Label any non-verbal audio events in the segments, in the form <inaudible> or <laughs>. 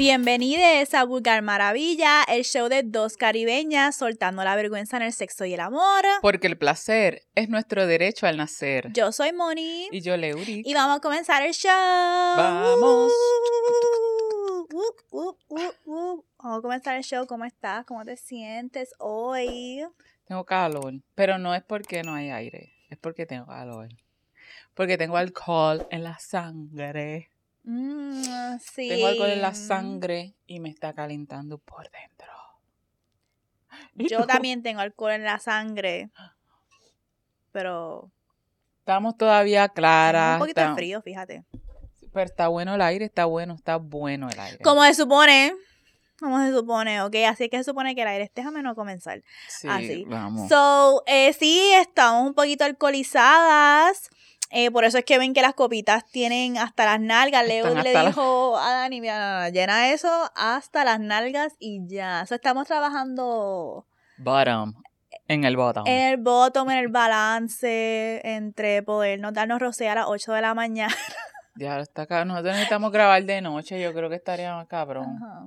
Bienvenidos a Vulgar Maravilla, el show de dos caribeñas soltando la vergüenza en el sexo y el amor. Porque el placer es nuestro derecho al nacer. Yo soy Moni. Y yo, Leuri. Y vamos a comenzar el show. Vamos. Uh, uh, uh, uh. Vamos a comenzar el show. ¿Cómo estás? ¿Cómo te sientes hoy? Tengo calor, pero no es porque no hay aire, es porque tengo calor. Porque tengo alcohol en la sangre. Mm, sí. Tengo alcohol en la sangre y me está calentando por dentro. <gasps> ¿Y Yo también tengo alcohol en la sangre. Pero Estamos todavía claras. un poquito de está- frío, fíjate. Pero está bueno el aire, está bueno, está bueno el aire. Como se supone. Como se supone, ok. Así que se supone que el aire. Déjame no comenzar. Sí, así. vamos. So, eh, sí, estamos un poquito alcoholizadas. Eh, por eso es que ven que las copitas tienen hasta las nalgas. Leo le la- dijo a Dani, mira, no, no, llena eso hasta las nalgas y ya. So, estamos trabajando Bottom. En el bottom. en el bottom, en el balance entre podernos darnos rocé a las 8 de la mañana. <laughs> Ya está acá. Nosotros necesitamos grabar de noche. Yo creo que estaría más cabrón. Ajá.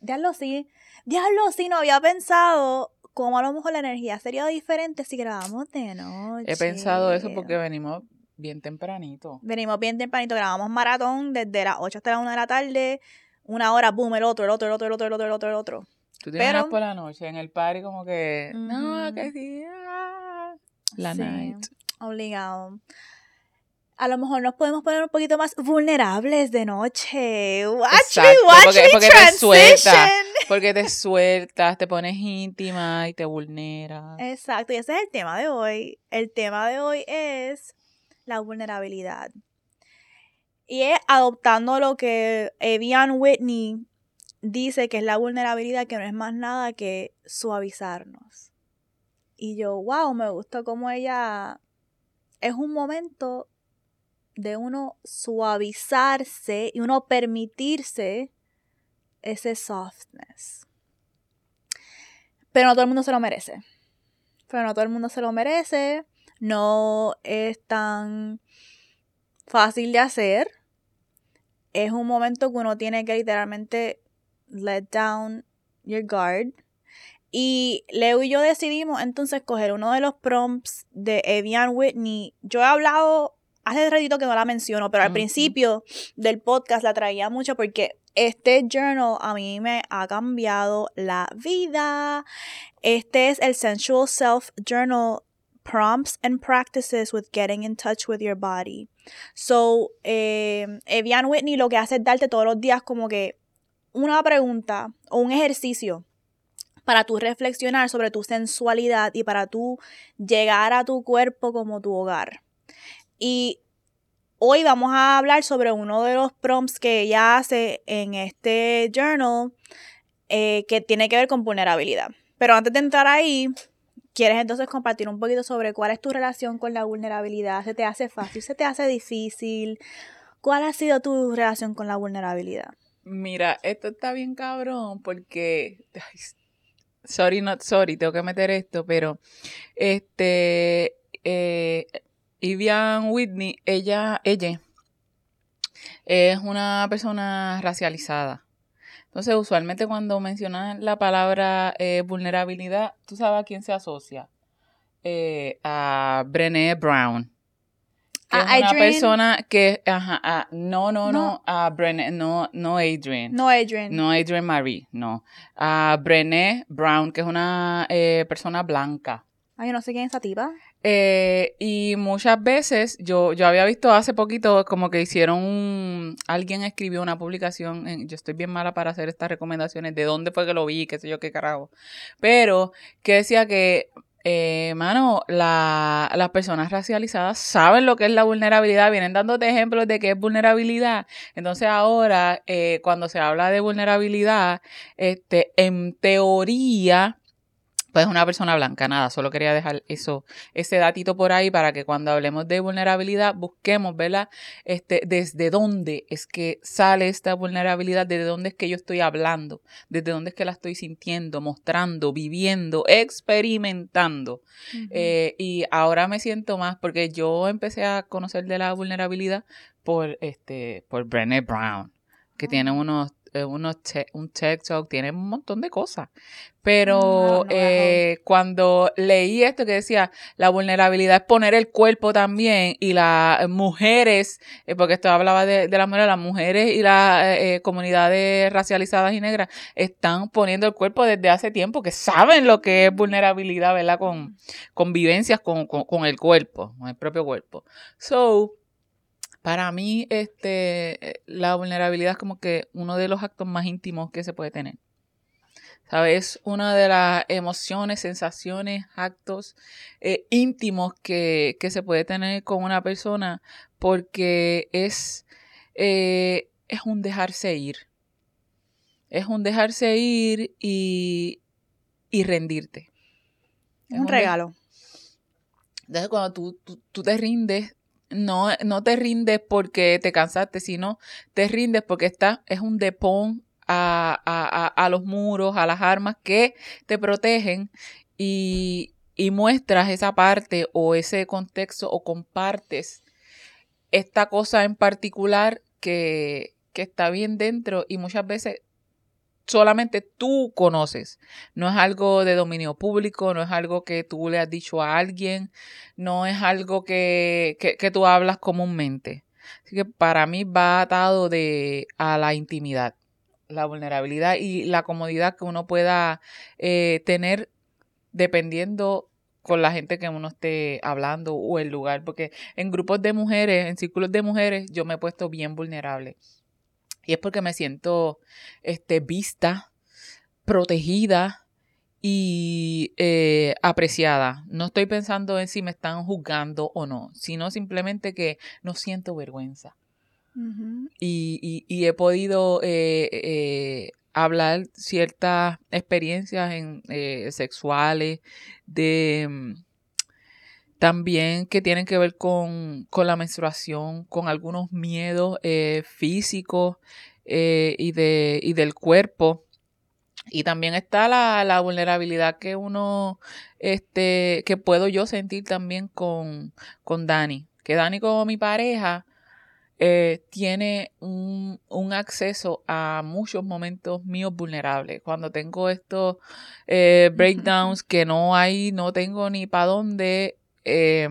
Diablo, sí. Diablo, sí, no había pensado cómo a lo mejor la energía sería diferente si grabamos de noche. He pensado eso porque venimos bien tempranito. Venimos bien tempranito, grabamos maratón desde las 8 hasta las 1 de la tarde. Una hora, boom, el otro, el otro, el otro, el otro, el otro, el otro, el otro. Tú te Pero- por la noche en el party como que, no, que sí, ah, la Sí, night. Obligado. A lo mejor nos podemos poner un poquito más vulnerables de noche. Watch Exacto, me, watch porque- me porque te suelta. transition. Porque te sueltas, te pones íntima y te vulneras. Exacto, y ese es el tema de hoy. El tema de hoy es la vulnerabilidad. Y es adoptando lo que Evian Whitney dice que es la vulnerabilidad, que no es más nada que suavizarnos. Y yo, wow, me gustó cómo ella es un momento de uno suavizarse y uno permitirse ese softness. Pero no todo el mundo se lo merece. Pero no todo el mundo se lo merece. No es tan fácil de hacer. Es un momento que uno tiene que literalmente let down your guard. Y Leo y yo decidimos entonces coger uno de los prompts de Evian Whitney. Yo he hablado hace ratito que no la menciono, pero al principio del podcast la traía mucho porque este journal a mí me ha cambiado la vida. Este es el Sensual Self Journal Prompts and Practices with Getting in Touch with Your Body. So, eh, Evian Whitney lo que hace es darte todos los días como que una pregunta o un ejercicio para tú reflexionar sobre tu sensualidad y para tú llegar a tu cuerpo como tu hogar. Y hoy vamos a hablar sobre uno de los prompts que ella hace en este journal eh, que tiene que ver con vulnerabilidad. Pero antes de entrar ahí, ¿quieres entonces compartir un poquito sobre cuál es tu relación con la vulnerabilidad? ¿Se te hace fácil? ¿Se te hace difícil? ¿Cuál ha sido tu relación con la vulnerabilidad? Mira, esto está bien cabrón porque, sorry, not sorry, tengo que meter esto, pero este, eh, Evian Whitney, ella, ella es una persona racializada. Entonces, usualmente cuando mencionan la palabra eh, vulnerabilidad, ¿tú sabes a quién se asocia? Eh, a Brené Brown. Que A es una persona que, ajá, a- no, no, no, No. a Brené, no, no Adrienne. No, Adrian. No Adrienne Marie, no. A Brené Brown, que es una eh, persona blanca. Ay, yo no sé quién es esa tipa. Eh, y muchas veces, yo, yo había visto hace poquito como que hicieron un, alguien escribió una publicación, en- yo estoy bien mala para hacer estas recomendaciones, de dónde fue que lo vi, qué sé yo, qué carajo, pero que decía que, eh, mano, la, las personas racializadas saben lo que es la vulnerabilidad, vienen dándote ejemplos de qué es vulnerabilidad, entonces ahora, eh, cuando se habla de vulnerabilidad, este, en teoría, pues una persona blanca, nada, solo quería dejar eso, ese datito por ahí para que cuando hablemos de vulnerabilidad busquemos, ¿verdad? Este, desde dónde es que sale esta vulnerabilidad, desde dónde es que yo estoy hablando, desde dónde es que la estoy sintiendo, mostrando, viviendo, experimentando. Eh, y ahora me siento más porque yo empecé a conocer de la vulnerabilidad por este por Brené Brown, que tiene unos eh, unos un TikTok, tiene un montón de cosas. Pero eh, cuando leí esto que decía, la vulnerabilidad es poner el cuerpo también y las mujeres, eh, porque esto hablaba de, de las mujeres, las mujeres y las comunidades racializadas y negras están poniendo el cuerpo desde hace tiempo, que saben lo que es vulnerabilidad, ¿verdad? Con, convivencias con, con, con el cuerpo, con el propio cuerpo. So, para mí, este, la vulnerabilidad es como que uno de los actos más íntimos que se puede tener. ¿Sabes? Una de las emociones, sensaciones, actos eh, íntimos que, se puede tener con una persona porque es, eh, es un dejarse ir. Es un dejarse ir y, y rendirte. Es un, regalo. Entonces, cuando tú, tú, te rindes, no, no te rindes porque te cansaste, sino te rindes porque está, es un depón a, a, a, los muros, a las armas que te protegen y, y muestras esa parte o ese contexto o compartes esta cosa en particular que, que está bien dentro y muchas veces solamente tú conoces. No es algo de dominio público, no es algo que tú le has dicho a alguien, no es algo que, que, tú hablas comúnmente. Así que para mí va atado de, a la intimidad, la vulnerabilidad y la comodidad que uno pueda eh, tener dependiendo con la gente que uno esté hablando o el lugar, porque en grupos de mujeres, en círculos de mujeres, yo me he puesto bien vulnerable. Y es porque me siento este, vista, protegida y eh, apreciada. No estoy pensando en si me están juzgando o no, sino simplemente que no siento vergüenza. y, y, he podido eh, eh, hablar ciertas experiencias en, sexuales, de mm, también que tienen que ver con, la menstruación, con algunos miedos eh, físicos eh, y, de, y del cuerpo. Y también está la, vulnerabilidad que uno, este, que puedo yo sentir también con, con Dani. Que Dani como mi pareja eh, tiene un, un, acceso a muchos momentos míos vulnerables. Cuando tengo estos breakdowns que no hay, no tengo ni para dónde, eh,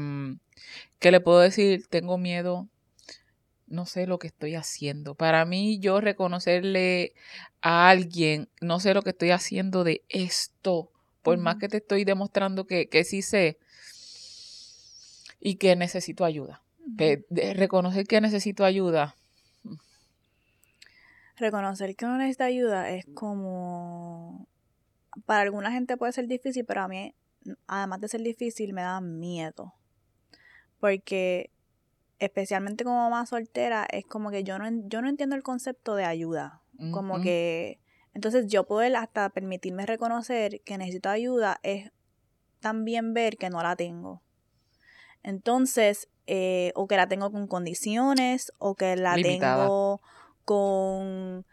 ¿Qué le puedo decir? Tengo miedo, no sé lo que estoy haciendo. Para mí, yo reconocerle a alguien, no sé lo que estoy haciendo de esto, por más que te estoy demostrando que, que sí sé y que necesito ayuda. reconocer que necesito ayuda. Reconocer que no necesita ayuda es como... Para alguna gente puede ser difícil, pero a mí además de ser difícil, me da miedo. Porque especialmente como mamá soltera, es como que yo no, yo no entiendo el concepto de ayuda. Como que, entonces yo poder hasta permitirme reconocer que necesito ayuda es también ver que no la tengo. Entonces, eh, o que la tengo con condiciones, o que la tengo con...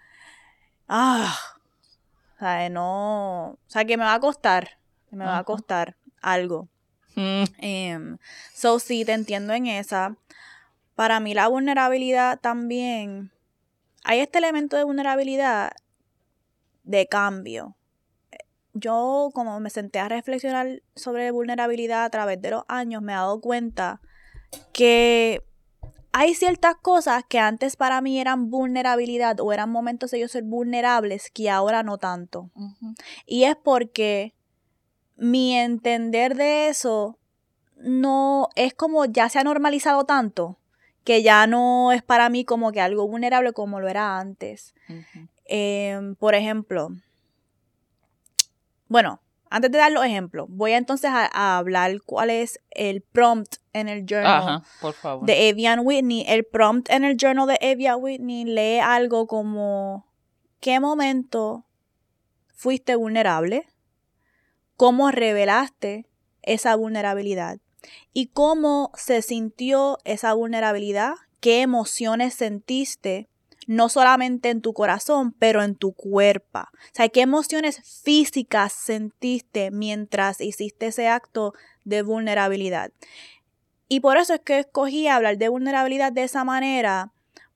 Ah, o sea, no... O sea, que me va a costar me va a costar algo. Mm. Em, so, sí, te entiendo en esa. Para mí la vulnerabilidad también, hay este elemento de vulnerabilidad de cambio. Yo como me senté a reflexionar sobre vulnerabilidad a través de los años, me he dado cuenta que hay ciertas cosas que antes para mí eran vulnerabilidad o eran momentos de ellos ser vulnerables que ahora no tanto. Y es porque mi entender de eso no es como ya se ha normalizado tanto que ya no es para mí como que algo vulnerable como lo era antes. Em, por ejemplo, bueno, antes de dar los ejemplos, voy entonces a, hablar cuál es el prompt en el journal de Evian Whitney. El prompt en el journal de Evian Whitney lee algo como ¿qué momento fuiste vulnerable? Cómo revelaste esa vulnerabilidad y cómo se sintió esa vulnerabilidad, qué emociones sentiste, no solamente en tu corazón, pero en tu cuerpo. O sea, qué emociones físicas sentiste mientras hiciste ese acto de vulnerabilidad. Y por eso es que escogí hablar de vulnerabilidad de esa manera,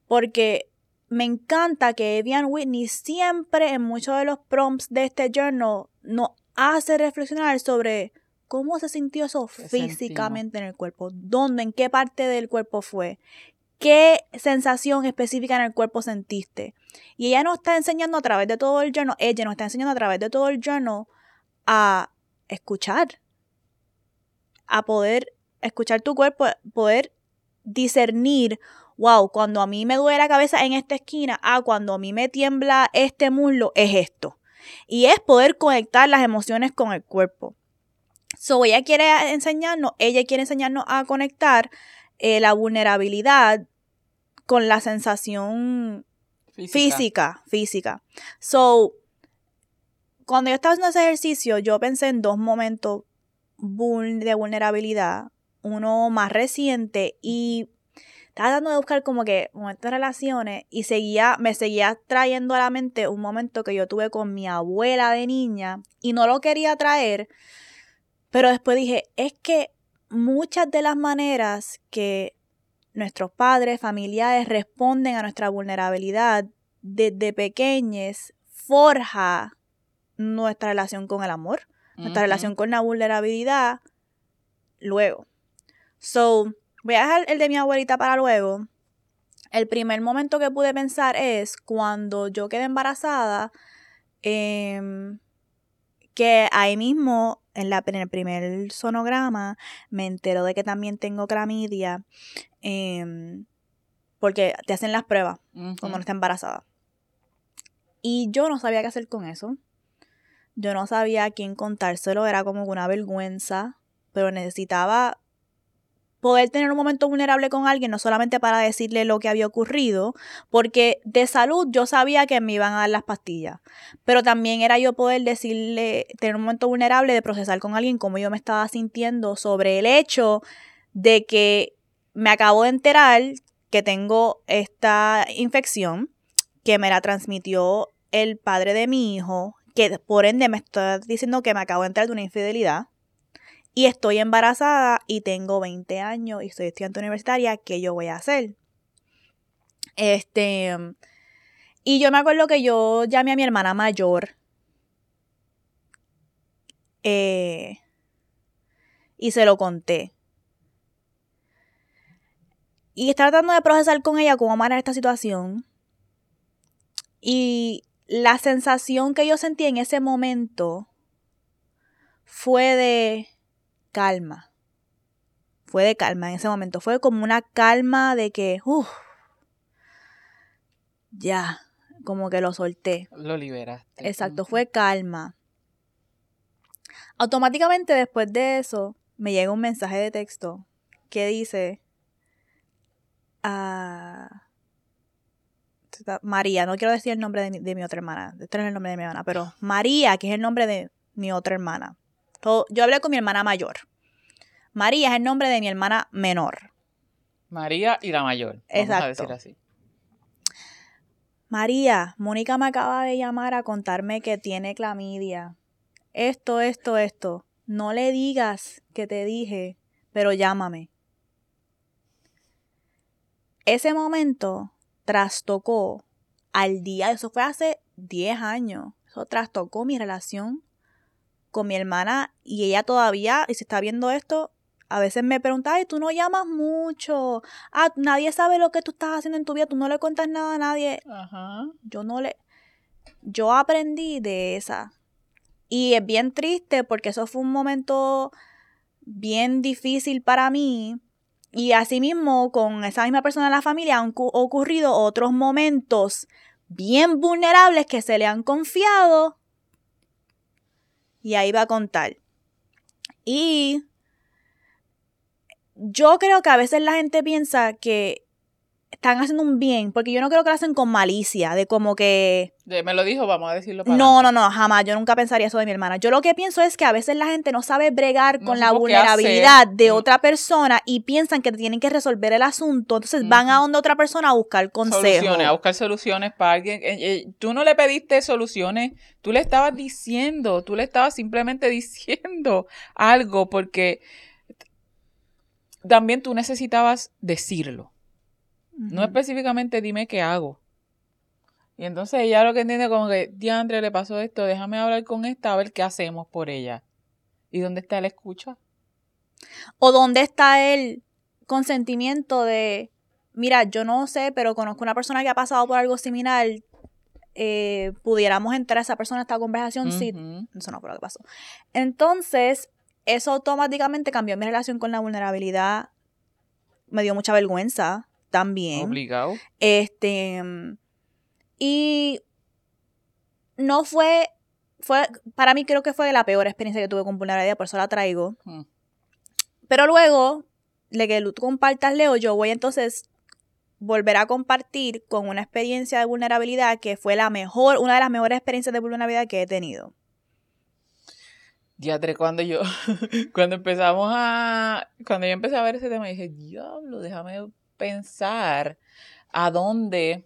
porque me encanta que Evian Whitney siempre en muchos de los prompts de este journal nos hace reflexionar sobre cómo se sintió eso físicamente en el cuerpo, dónde, en qué parte del cuerpo fue, qué sensación específica en el cuerpo sentiste. Y ella nos está enseñando a través de todo el journal, ella nos está enseñando a través de todo el journal a escuchar, a poder escuchar tu cuerpo, poder discernir, wow, cuando a mí me duele la cabeza en esta esquina, ah, cuando a mí me tiembla este muslo, es esto. Y es poder conectar las emociones con el cuerpo. So, ella quiere enseñarnos, ella quiere enseñarnos a conectar eh, la vulnerabilidad con la sensación física. física, So, cuando yo estaba haciendo ese ejercicio, yo pensé en dos momentos de vulnerabilidad. Uno más reciente y estaba tratando de buscar como que momentos de relaciones y seguía, me seguía trayendo a la mente un momento que yo tuve con mi abuela de niña y no lo quería traer, pero después dije, es que muchas de las maneras que nuestros padres, familiares responden a nuestra vulnerabilidad desde pequeños forja nuestra relación con el amor, nuestra relación con la vulnerabilidad luego. So, voy a dejar el de mi abuelita para luego. El primer momento que pude pensar es cuando yo quedé embarazada, em, que ahí mismo en, la, en el primer sonograma me entero de que también tengo clamidia, em, porque te hacen las pruebas cuando no está embarazada. Y yo no sabía qué hacer con eso. Yo no sabía a quién contárselo, era como una vergüenza, pero necesitaba poder tener un momento vulnerable con alguien, no solamente para decirle lo que había ocurrido, porque de salud yo sabía que me iban a dar las pastillas, pero también era yo poder decirle, tener un momento vulnerable de procesar con alguien cómo yo me estaba sintiendo sobre el hecho de que me acabo de enterar que tengo esta infección, que me la transmitió el padre de mi hijo, que por ende me está diciendo que me acabo de enterar de una infidelidad y estoy embarazada y tengo 20 años y soy estudiante universitaria, ¿qué yo voy a hacer? Este, y yo me acuerdo que yo llamé a mi hermana mayor eh, y se lo conté. Y estaba tratando de procesar con ella cómo manejar esta situación. Y la sensación que yo sentí en ese momento fue de calma. Fue de calma en ese momento. Fue como una calma de que, uff, ya, como que lo solté. Lo liberaste. Exacto, fue calma. Automáticamente después de eso, me llega un mensaje de texto que dice, ah, María, no quiero decir el nombre de mi, otra hermana, este es el nombre de mi hermana, pero María, que es el nombre de mi otra hermana yo hablé con mi hermana mayor. María es el nombre de mi hermana menor. María y la mayor. Exacto. A decir así. María, Mónica me acaba de llamar a contarme que tiene clamidia. Esto, esto, esto. No le digas que te dije, pero llámame. Ese momento trastocó al día, eso fue hace 10 años, eso trastocó mi relación con mi hermana y ella todavía, y si está viendo esto, a veces me pregunta, ay, tú no llamas mucho, ah, nadie sabe lo que tú estás haciendo en tu vida, tú no le cuentas nada a nadie. Ajá. Yo no le, yo aprendí de esa. Y es bien triste porque eso fue un momento bien difícil para mí. Y asimismo, con esa misma persona en la familia han ocurrido otros momentos bien vulnerables que se le han confiado y ahí va a contar. Y yo creo que a veces la gente piensa que están haciendo un bien, porque yo no creo que lo hacen con malicia, de como que... me lo dijo, vamos a decirlo para No, no, no, jamás, yo nunca pensaría eso de mi hermana. Yo lo que pienso es que a veces la gente no sabe bregar con la vulnerabilidad de mm. otra persona y piensan que tienen que resolver el asunto, entonces van a donde otra persona a buscar consejos. Soluciones, a buscar soluciones para alguien. Eh, eh, tú no le pediste soluciones, tú le estabas diciendo, tú le estabas simplemente <laughs> diciendo algo porque también tú necesitabas decirlo. No específicamente dime qué hago. Y entonces ella lo que entiende como que, diantre, le pasó esto, déjame hablar con esta a ver qué hacemos por ella. ¿Y dónde está el escucha? O dónde está el consentimiento de, mira, yo no sé, pero conozco una persona que ha pasado por algo similar. eh, pudiéramos entrar a esa persona a esta conversación. Sí, eso no fue lo que pasó. Entonces, eso automáticamente cambió mi relación con la vulnerabilidad. Me dio mucha vergüenza también. Obligado. Este. Y no fue. Fue. Para mí, creo que fue la peor experiencia que tuve con vulnerabilidad, por eso la traigo. Mm. Pero luego, de que tú compartas, Leo, yo voy entonces volver a compartir con una experiencia de vulnerabilidad que fue la mejor, una de las mejores experiencias de vulnerabilidad que he tenido. Diatre, cuando yo, <laughs> cuando empezamos a, cuando yo empecé a ver ese tema, dije, diablo, déjame pensar a dónde,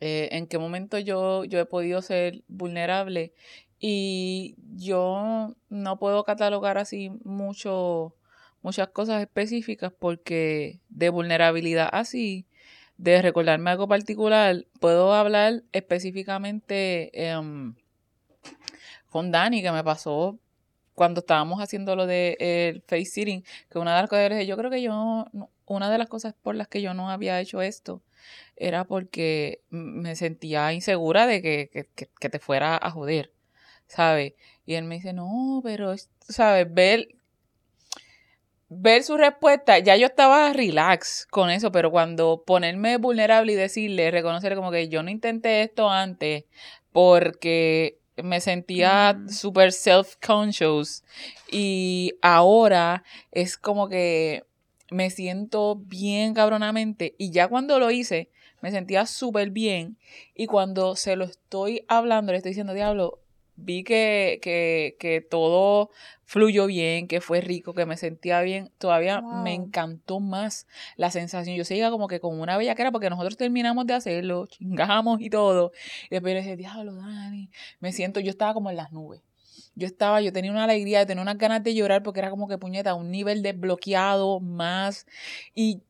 eh, en qué momento yo, yo he podido ser vulnerable. Y yo no puedo catalogar así mucho, muchas cosas específicas porque de vulnerabilidad así, de recordarme algo particular, puedo hablar específicamente em, con Dani, que me pasó cuando estábamos haciendo lo de face sitting, que una de las cosas yo creo que yo, no- una de las cosas por las que yo no había hecho esto era porque me sentía insegura de que, que, que- te fuera a joder, ¿sabes? Y él me dice, no, pero, es- ¿sabes? Ver, ver su respuesta, ya yo estaba relax con eso, pero cuando ponerme vulnerable y decirle, reconocer como que yo no intenté esto antes porque me sentía Ujú. súper self-conscious y ahora es como que me siento bien cabronamente y ya cuando lo hice me sentía súper bien y cuando se lo estoy hablando le estoy diciendo, diablo, vi que, que, que todo fluyó bien, que fue rico, que me sentía bien, todavía me encantó más la sensación. Yo seguía como que con una bellaquera porque nosotros terminamos de hacerlo, <laughs> chingamos y todo. Y después le dije, diablo, Dani, me siento, yo estaba como en las nubes. Yo estaba, yo tenía una alegría, tenía unas ganas de llorar porque era como que puñeta, un nivel desbloqueado más. Y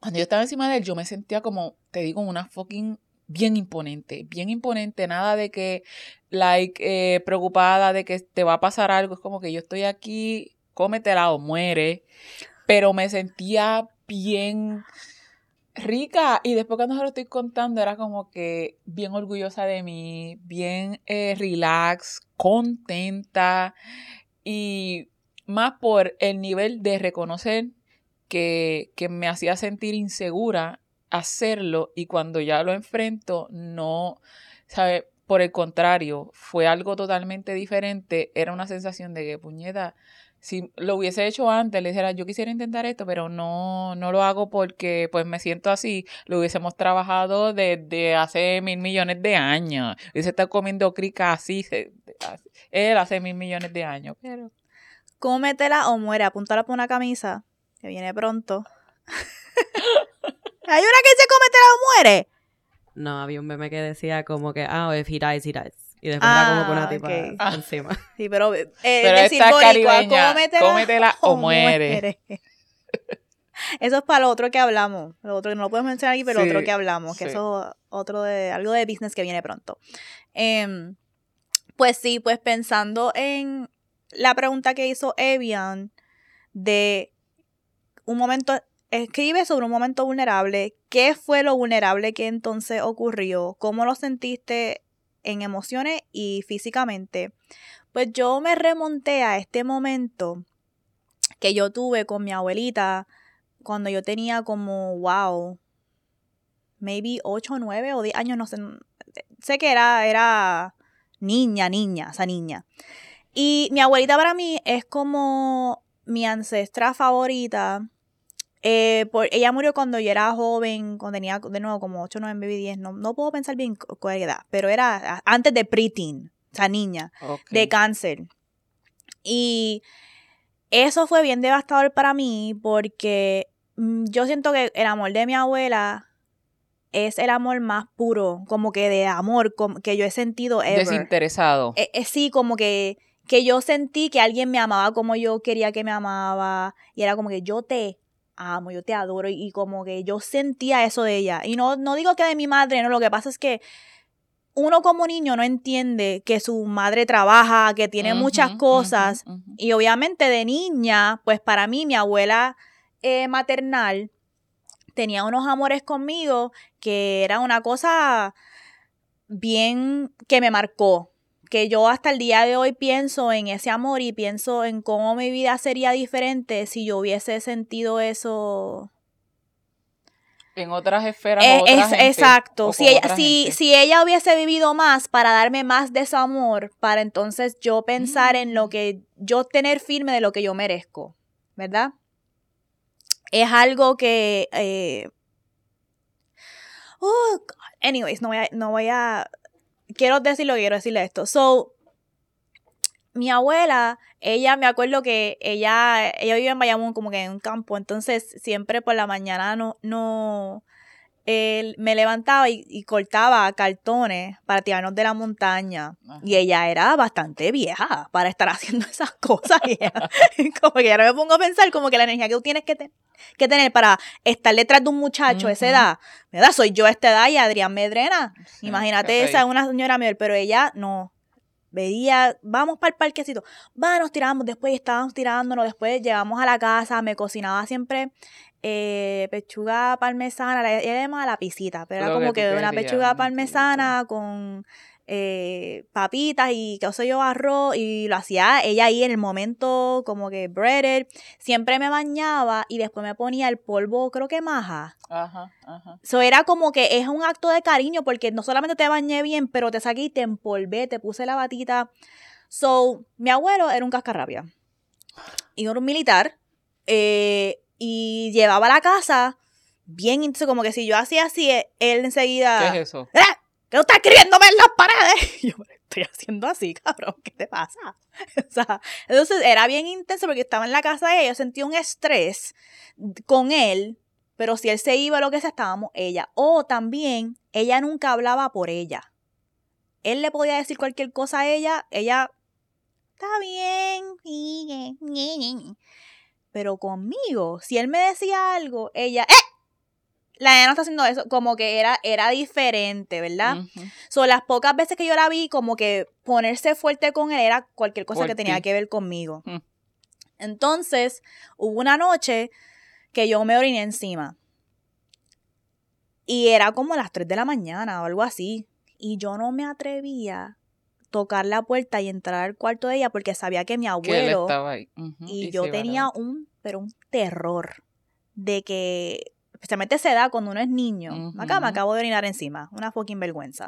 cuando yo estaba encima de él, yo me sentía como, te digo, una fucking bien imponente, bien imponente, nada de que, like, eh, preocupada de que te va a pasar algo, es como que yo estoy aquí, cómetela o muere, pero me sentía bien rica y después cuando se lo estoy contando era como que bien orgullosa de mí, bien eh, relax, contenta y más por el nivel de reconocer que, que me hacía sentir insegura hacerlo y cuando ya lo enfrento no, ¿sabe? Por el contrario, fue algo totalmente diferente, era una sensación de que puñeta, si lo hubiese hecho antes, le dijera, yo quisiera intentar esto, pero no, no lo hago porque pues me siento así, lo hubiésemos trabajado desde hace mil millones de años, hubiese estado comiendo crica así, se- él hace mil millones de años, pero... Cómetela o muere, apúntala por una camisa, que viene pronto. <laughs> Hay una que dice cómetela o muere. No, había un meme que decía como que, ah, if he dies, he dies. Y después era como que una Ah, tipa. Ah. <laughs> encima. <laughs> Sí, pero, eh, Pero decir boricua, cómetela, cómetela <laughs> o muere. Eso es para lo otro que hablamos. Lo otro que no lo podemos mencionar aquí, pero lo otro que hablamos, que sí. eso es otro de algo de business que viene pronto. Em, pues sí, pues pensando en la pregunta que hizo Evian de un momento, escribe sobre un momento vulnerable, ¿qué fue lo vulnerable que entonces ocurrió? ¿Cómo lo sentiste en emociones y físicamente? Pues yo me remonté a este momento que yo tuve con mi abuelita cuando yo tenía como, wow, maybe 8, 9 o 10 años, no sé. Sé que era, era niña, niña, esa niña. Y mi abuelita para mí es como mi ancestra favorita. Eh, por, ella murió cuando yo era joven, cuando tenía de nuevo como 8, 9, maybe 10. No, no puedo pensar bien cu- cuál edad, pero era antes de preteen, o sea, niña de cáncer. Y eso fue bien devastador para mí porque mm, yo siento que el amor de mi abuela es el amor más puro, como que de amor que yo he sentido ever. Desinteresado. Eh, eh, sí, como que, que yo sentí que alguien me amaba como yo quería que me amaba y era como que yo te amo, yo te adoro. Y, y como que yo sentía eso de ella. Y no, no digo que de mi madre, no, lo que pasa es que uno como niño no entiende que su madre trabaja, que tiene muchas cosas. Y obviamente de niña, pues para mí mi abuela eh, maternal tenía unos amores conmigo que era una cosa bien que me marcó. Que yo hasta el día de hoy pienso en ese amor y pienso en cómo mi vida sería diferente si yo hubiese sentido eso. En otras esferas. Eh, otra es- gente, exacto. Si ella, si, si ella hubiese vivido más para darme más de su amor, para entonces yo pensar en lo Mm. que yo tener firme de lo que yo merezco, ¿verdad? Es algo que... eh, oh, anyways, no voy, a, no voy a... Quiero decir lo que quiero decirle esto. So, mi abuela, ella, me acuerdo que ella, ella vive en Bayamón como que en un campo, entonces siempre por la mañana no, no, él me levantaba y, y cortaba cartones para tirarnos de la montaña. Ajá. Y ella era bastante vieja para estar <laughs> haciendo esas cosas. Y ella- <laughs> como que ahora me pongo a pensar como que la energía que tú tienes que, te- que tener para estar detrás de un muchacho a esa edad, ¿verdad? Soy yo a esta edad y Adrián Medrena. Sí, Imagínate, esa es una señora mayor, pero ella no. Veía, vamos para el parquecito, va, nos tiramos, después estábamos tirándonos, después llegamos a la casa, me cocinaba siempre eh, pechuga parmesana, la- ella llamaba la pisita, pero era como que una pechuga parmesana con eh, papitas y qué sé yo, arroz, y lo hacía ella ahí en el momento como que breaded, siempre me bañaba y después me ponía el polvo, creo que maja, Ajá, ajá. So era como que es un acto de cariño porque no solamente te bañé bien, pero te saqué y te empolvé, te puse la batita. So, mi abuelo era un cascarrabia. Y era un militar. eh, y llevaba a la casa bien intenso, como que si yo hacía así, eh, él enseguida. ¿Qué es eso? ¡Eh! ¿Qué tú estás escribiéndome en las paredes? <laughs> Y yo, "Pero estoy haciendo así, cabrón, ¿qué te pasa? <laughs> O sea, entonces era bien intenso porque estaba en la casa de ella, yo sentía un estrés con él, pero si él se iba, lo que sea, estábamos ella. O también, ella nunca hablaba por ella. Él le podía decir cualquier cosa a ella, ella, está bien, pero conmigo, si él me decía algo, ella, ¡eh! La nena no está haciendo eso, como que era, era diferente, ¿verdad? Ujú. So, las pocas veces que yo la vi, como que ponerse fuerte con él era cualquier cosa Por que tenía que ver conmigo. Entonces, hubo una noche que yo me oriné encima. Y era como las 3 de la mañana o algo así. Y yo no me atrevía a tocar la puerta y entrar al cuarto de ella porque sabía que mi Que abuelo estaba ahí. Y se yo tenía un, pero un terror de que, especialmente a esa edad cuando uno es niño, acá me acabo de orinar encima, una fucking vergüenza.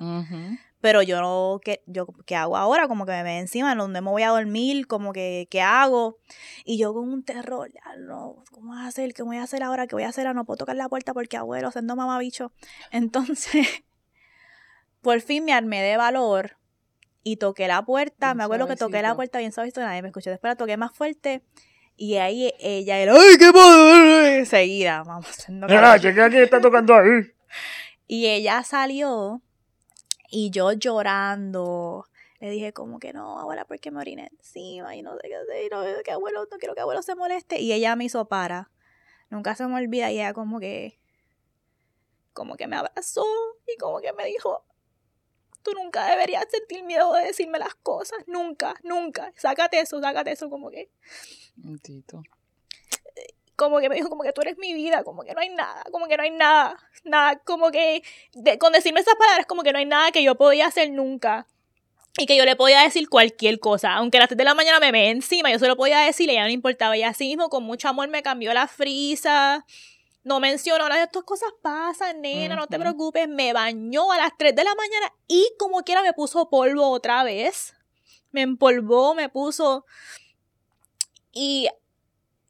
Pero yo no, ¿qué, yo, ¿qué hago ahora? Como que me ve encima, donde me voy a dormir, como que, ¿qué hago? Y yo con un terror, ya no, ¿cómo voy a hacer? ¿Qué voy a hacer ahora? ¿Qué voy a hacer? Ah, No puedo tocar la puerta porque abuelo, siendo mamabicho. <laughs> Entonces, por fin me armé de valor y toqué la puerta. Bien me acuerdo que toqué la puerta bien suavecito, nadie me escuchó. Después la toqué más fuerte y ahí ella, era, ¡ay, qué padre! Seguida, vamos, <laughs> haciendo chequea quién está tocando ahí. y ella salió y yo llorando. Le dije como que no, abuela, ¿por qué me oriné encima? Y no sé qué hacer, y no, que abuelo, no quiero que abuelo se moleste. Y ella me hizo para. Nunca se me olvida y ella como que, como que me abrazó y como que me dijo, tú nunca deberías sentir miedo de decirme las cosas, nunca, nunca. Sácate eso, sácate eso, como que, Tito. como que me dijo como que tú eres mi vida, como que no hay nada, como que no hay nada, nada, como que de- con decirme esas palabras como que no hay nada que yo podía hacer nunca. Y que yo le podía decir cualquier cosa, aunque a las 3 de la mañana me ve encima, yo se lo podía decir y ella no le importaba. Y así mismo, con mucho amor, me cambió la frisa. No mencionó nada de estas cosas pasan, nena, no te preocupes. Me bañó a las 3 de la mañana y como quiera me puso polvo otra vez. Me empolvó, me puso. Y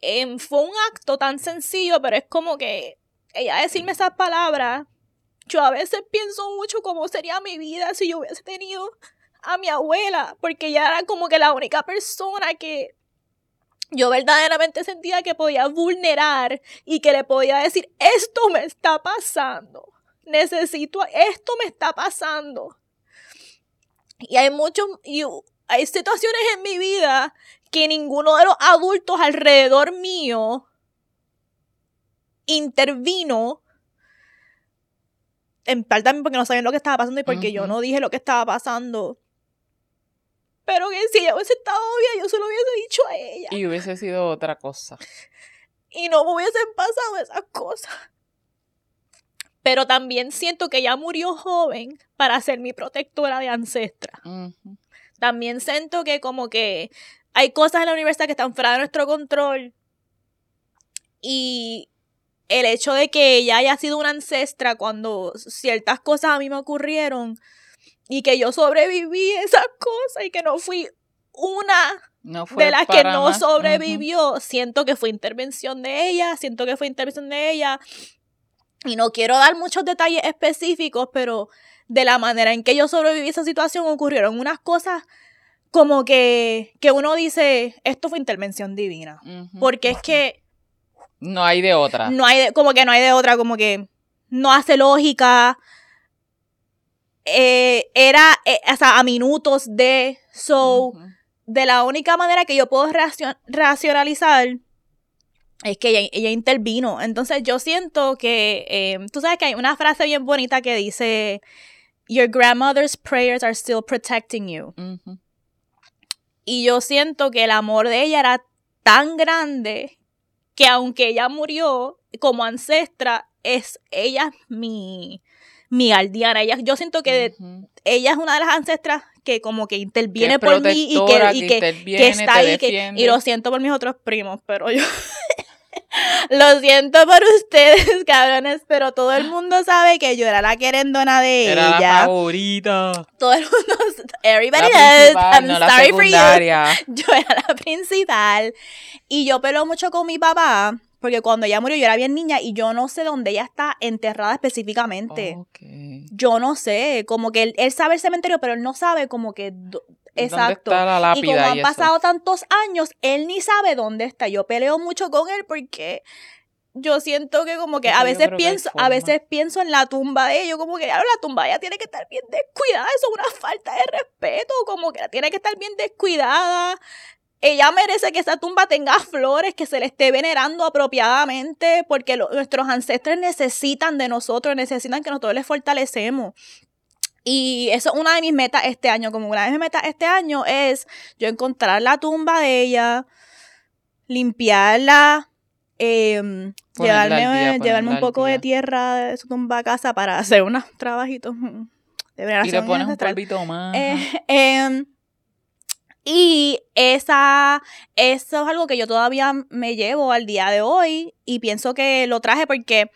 em, fue un acto tan sencillo, pero es como que ella decirme esas palabras. Yo a veces pienso mucho cómo sería mi vida si yo hubiese tenido a mi abuela, porque ella era como que la única persona que yo verdaderamente sentía que podía vulnerar y que le podía decir, esto me está pasando, necesito, esto me está pasando. Y hay muchos, y hay situaciones en mi vida que ninguno de los adultos alrededor mío intervino. En parte también porque no sabían lo que estaba pasando y porque yo no dije lo que estaba pasando. Pero que si ella hubiese estado bien, yo se lo hubiese dicho a ella. Y hubiese sido otra cosa. y no me hubiesen pasado esas cosas. Pero también siento que ella murió joven para ser mi protectora de ancestra. También siento que como que hay cosas en la universidad que están fuera de nuestro control. Y el hecho de que ella haya sido una ancestra cuando ciertas cosas a mí me ocurrieron y que yo sobreviví a esas cosas y que no fui una No de las que no más. sobrevivió, siento que fue intervención de ella, siento que fue intervención de ella. Y no quiero dar muchos detalles específicos, pero de la manera en que yo sobreviví a esa situación ocurrieron unas cosas como que, que uno dice, esto fue intervención divina. Porque es que No hay de otra. no hay de- como que no hay de otra, como que no hace lógica. Eh, era eh, o sea, a minutos de so Ujú. de la única manera que yo puedo racio- racionalizar es que ella, ella intervino. Entonces yo siento que, eh, tú sabes que hay una frase bien bonita que dice, Your grandmother's prayers are still protecting you. Y yo siento que el amor de ella era tan grande que aunque ella murió como ancestra, es ella mi, mi guardiana. Ella, yo siento que ella es una de las ancestras que como que interviene por mí y que, y que que, interviene, que está ahí. y lo siento por mis otros primos, pero yo... <laughs> lo siento por ustedes, <laughs> cabrones, pero todo el mundo sabe que yo era la querendona de Era la ella. favorita. todo el mundo... Everybody La knows. principal, I'm no la sorry for you. <laughs> Yo era la principal. Y yo peleo mucho con mi papá, porque cuando ella murió yo era bien niña y yo no sé dónde ella está enterrada específicamente. Ok. Yo no sé, como que él, él sabe el cementerio, pero él no sabe como que... Exacto. ¿Dónde está la lápida y como han y pasado tantos años, él ni sabe dónde está. Yo peleo mucho con él porque yo siento que como que Eso a veces pienso, a veces pienso en la tumba de ellos, como que "Diablo, la tumba ya tiene que estar bien descuidada, eso es una falta de respeto, como que tiene que estar bien descuidada. Ella merece que esa tumba tenga <laughs> flores, que se le esté venerando apropiadamente, porque lo- nuestros ancestros necesitan de nosotros, necesitan que nosotros les fortalecemos. Y eso es una de mis metas este año. Como una de mis metas este año es yo encontrar la tumba de ella, limpiarla, al llevarme, día, llevarme ponerla un poco de tierra de su tumba a casa para hacer unos trabajitos de Y le pones un polvito más. Eh, y esa, eso es algo que yo todavía me llevo al día de hoy y pienso que lo traje porque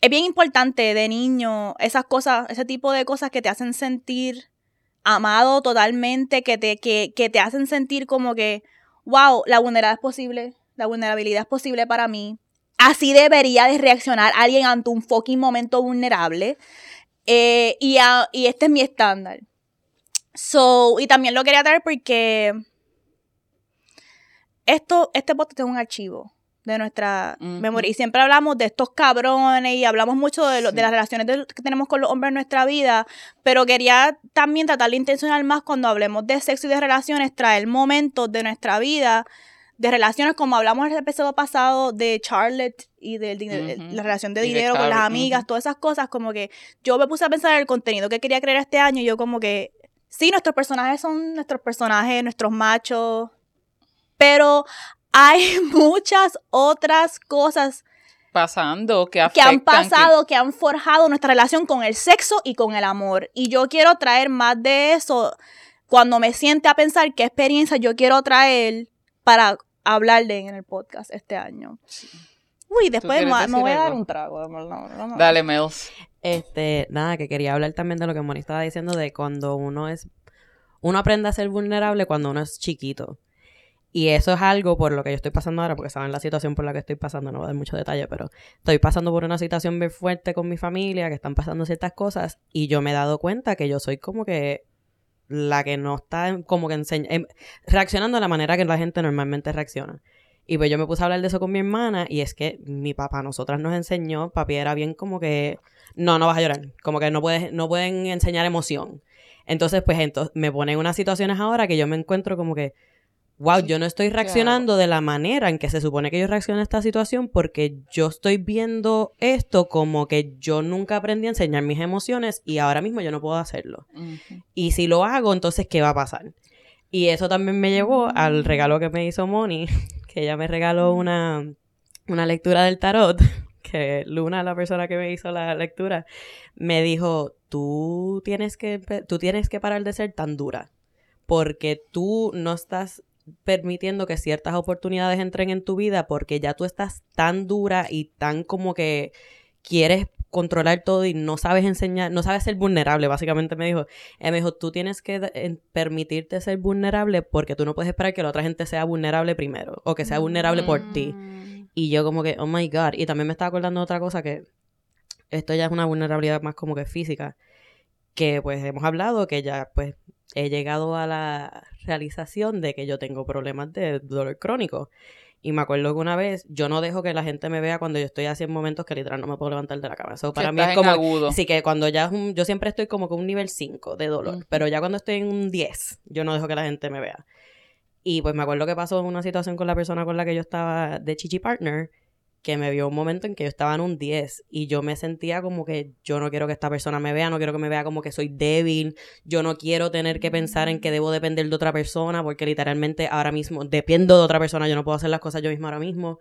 es bien importante de niño esas cosas, ese tipo de cosas que te hacen sentir amado totalmente, que te, que, que te hacen sentir como que, wow, la vulnerabilidad es posible, la vulnerabilidad es posible para mí. Así debería de reaccionar alguien ante un fucking momento vulnerable. Eh, y, y este es mi estándar. So, y también lo quería traer porque esto, este podcast es un archivo de nuestra memoria. Y siempre hablamos de estos cabrones y hablamos mucho de, lo- Sí. de las relaciones de- que tenemos con los hombres en nuestra vida. Pero quería también tratar de intencionar más cuando hablemos de sexo y de relaciones, traer momentos de nuestra vida, de relaciones como hablamos en el episodio pasado de Charlotte y de, la relación de dinero con las amigas, todas esas cosas, como que yo me puse a pensar en el contenido que quería crear este año y yo como que, sí, nuestros personajes son nuestros personajes, nuestros machos, pero hay <laughs> muchas otras cosas Pasando, que que afectan. han pasado, que... han forjado nuestra relación con el sexo y con el amor. Y yo quiero traer más de eso cuando me siente a pensar qué experiencia yo quiero traer para hablarle en el podcast este año. Uy, después me, voy a dar un trago. de verdad. Dale, Mels. Este, nada, que quería hablar también de lo que Moni estaba diciendo de cuando uno es, uno aprende a ser vulnerable cuando uno es chiquito. Y eso es algo por lo que yo estoy pasando ahora, porque saben la situación por la que estoy pasando, no voy a dar mucho detalle, pero estoy pasando por una situación bien fuerte con mi familia, que están pasando ciertas cosas, y yo me he dado cuenta que yo soy como que la que no está como que enseña, em, reaccionando de la manera que la gente normalmente reacciona. Y pues yo me puse a hablar de eso con mi hermana y es que mi papá nosotras nos enseñó, papi era bien como que no, no vas a llorar, como que no puedes no pueden enseñar emoción. Entonces, pues entonces me ponen unas situaciones ahora que yo me encuentro como que wow, yo no estoy reaccionando de la manera en que se supone que yo reacciono a esta situación porque yo estoy viendo esto como que yo nunca aprendí a enseñar mis emociones y ahora mismo yo no puedo hacerlo. Ujú. Y si lo hago, entonces, ¿qué va a pasar? Y eso también me llevó al regalo que me hizo Moni, <laughs> que ella me regaló una, una lectura del tarot, Luna, la persona que me hizo la lectura, me dijo, tú tienes que, tú tienes que parar de ser tan dura, porque tú no estás permitiendo que ciertas oportunidades entren en tu vida porque ya tú estás tan dura y tan como que quieres controlar todo y no sabes enseñar, no sabes ser vulnerable, básicamente me dijo. Ella me dijo, tú tienes que permitirte ser vulnerable porque tú no puedes esperar que la otra gente sea vulnerable primero o que sea vulnerable por ti. Y yo como que, oh my God. Y también me estaba acordando de otra cosa que esto ya es una vulnerabilidad más como que física. Que pues hemos hablado que ya pues he llegado a la realización de que yo tengo problemas de dolor crónico. Y me acuerdo que una vez yo no dejo que la gente me vea cuando yo estoy así en momentos que literal no me puedo levantar de la cama. Eso Que para mí es como... agudo. Sí, que cuando ya es un... Yo siempre estoy como con un nivel 5 de dolor. Pero ya cuando estoy en un 10, yo no dejo que la gente me vea. Y pues me acuerdo que pasó una situación con la persona con la que yo estaba de Chichi Partner, que me vio un momento en que yo estaba en un 10 y yo me sentía como que yo no quiero que esta persona me vea, no quiero que me vea como que soy débil, yo no quiero tener que pensar en que debo depender de otra persona porque literalmente ahora mismo dependo de otra persona, yo no puedo hacer las cosas yo misma ahora mismo.